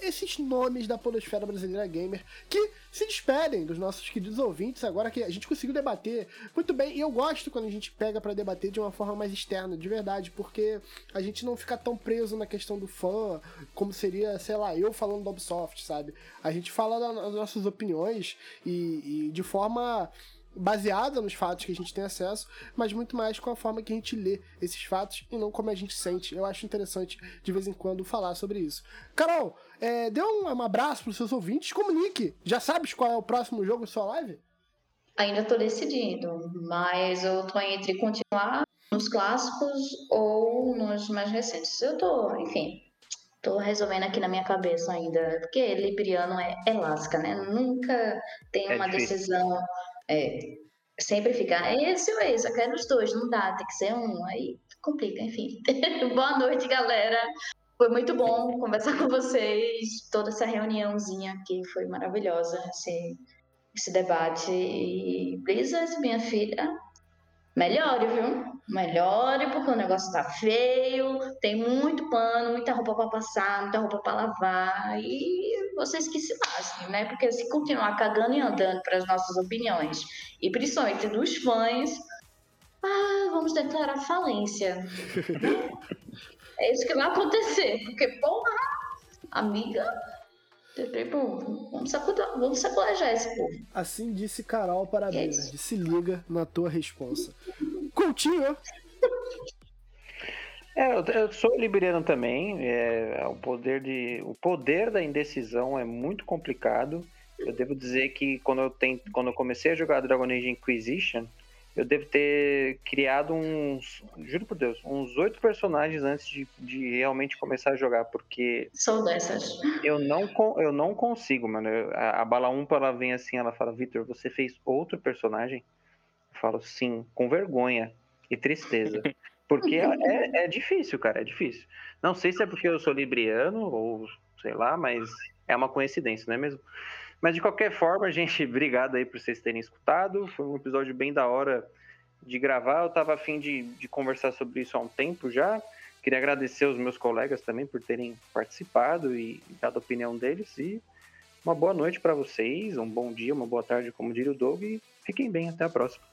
esses nomes da podosfera brasileira gamer que se despedem dos nossos queridos ouvintes agora que a gente conseguiu debater muito bem. E eu gosto quando a gente pega pra debater de uma forma mais externa, de verdade, porque a gente não fica tão preso na questão do fã, como seria, sei lá, eu falando da Ubisoft, sabe? A gente fala da- das nossas opiniões e, e de forma baseada nos fatos que a gente tem acesso, mas muito mais com a forma que a gente lê esses fatos e não como a gente sente. Eu acho interessante de vez em quando falar sobre isso. Carol, é, dê um, um abraço pros seus ouvintes, comunique. Já sabes qual é o próximo jogo da sua live? Ainda tô decidindo, mas eu tô entre continuar nos clássicos ou nos mais recentes. Eu tô, enfim, tô resolvendo aqui na minha cabeça ainda, porque Libriano é, é lasca, né? Nunca tem É uma difícil. decisão, é, sempre fica é esse ou esse, eu quero os dois, não dá, tem que ser um, aí complica, enfim. Boa noite, galera. Foi muito bom conversar com vocês, toda essa reuniãozinha aqui foi maravilhosa, esse, esse debate. E Blizzard, minha filha, melhore, viu? Melhore, porque o negócio tá feio, tem muito pano, muita roupa pra passar, muita roupa pra lavar, e vocês que se lasquem, né? Porque se continuar cagando e andando para as nossas opiniões, e principalmente dos fãs, ah, vamos declarar falência. é isso que vai acontecer, porque, porra, amiga, tipo, vamos sacudir, vamos sacolejar esse povo. Assim disse Carol para é. Se liga na tua responsa. Coutinho, É, eu, eu sou liberiano também. É, o poder de, o poder da indecisão é muito complicado. Eu devo dizer que quando eu tent, quando eu comecei a jogar Dragon Age Inquisition, eu devo ter criado uns, juro por Deus, uns oito personagens antes de, de realmente começar a jogar, porque Sou dessas. eu não, eu não consigo, mano. Eu- a, a Bala Umpa, ela vem assim, ela fala, Victor, você fez outro personagem? Eu falo, sim, com vergonha e tristeza. Porque é, é difícil, cara, é difícil. Não sei se é porque eu sou libriano ou sei lá, mas é uma coincidência, não é mesmo? Mas de qualquer forma, gente, obrigado aí por vocês terem escutado. Foi um episódio bem da hora de gravar. Eu tava afim de, de conversar sobre isso há um tempo já. Queria agradecer os meus colegas também por terem participado e dado a opinião deles. E uma boa noite para vocês, um bom dia, uma boa tarde, como diria o Doug. E fiquem bem, até a próxima.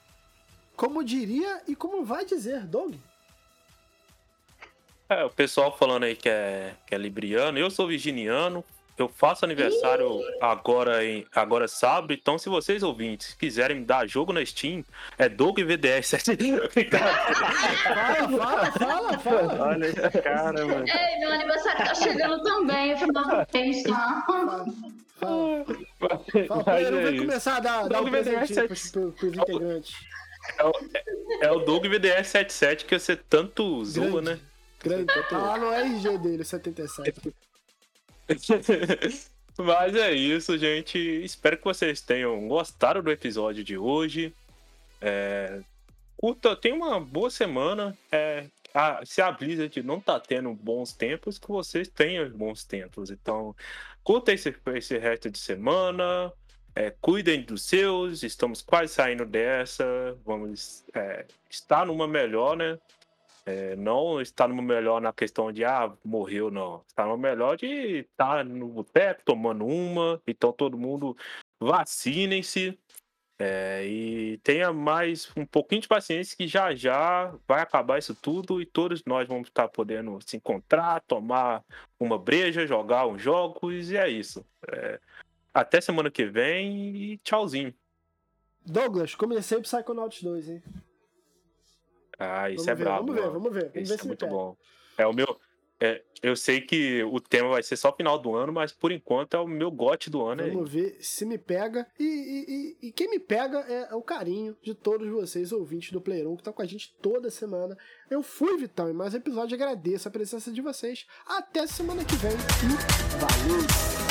como diria e como vai dizer, Doug? É, o pessoal falando aí que é, que é libriano, eu sou virginiano, eu faço aniversário agora em agora sábado, então se vocês ouvintes quiserem me dar jogo na Steam, é Doug VDS. Fala, fala, fala, fala. Olha esse cara, mano. Ei, meu aniversário tá chegando também. Eu parabéns, tá? Fala, fala. fala Mas Player, não é vai começar a dar, dar um Doug VDS presentinho é- pros, pros, pros integrantes. É o Doug VDS 77 que você tanto zoa, né? Grande. Tá lá no RG dele, 77. Mas é isso, gente. Espero que vocês tenham gostado do episódio de hoje. É... Curta, tenha uma boa semana. É... a- se a Blizzard não tá tendo bons tempos, que vocês tenham bons tempos. Então, curta esse, esse resto de semana. É, cuidem dos seus. Estamos quase saindo dessa. Vamos é, estar numa melhor, né? É, não está no melhor na questão de, ah, morreu, não. Está no melhor de estar no boteco tomando uma. Então, todo mundo vacinem-se. é, e tenha mais um pouquinho de paciência que já já vai acabar isso tudo e todos nós vamos estar podendo se encontrar, tomar uma breja, jogar uns jogos e é isso. É, até semana que vem e tchauzinho. Douglas, comecei o Psychonauts 2, hein? Ah, isso Vamos é ver, brabo. vamos ver, vamos ver. Vamos Isso ver é muito pega. bom. É o meu. É, eu sei que o tema vai ser só final do ano, mas por enquanto é o meu gote do ano. Vamos ver se me pega. E, e, e, e quem me pega é, é, o carinho de todos vocês, ouvintes do Player 1, que tá com a gente toda semana. Eu fui, Vitão, em mais um episódio. Agradeço a presença de vocês. Até semana que vem e valeu!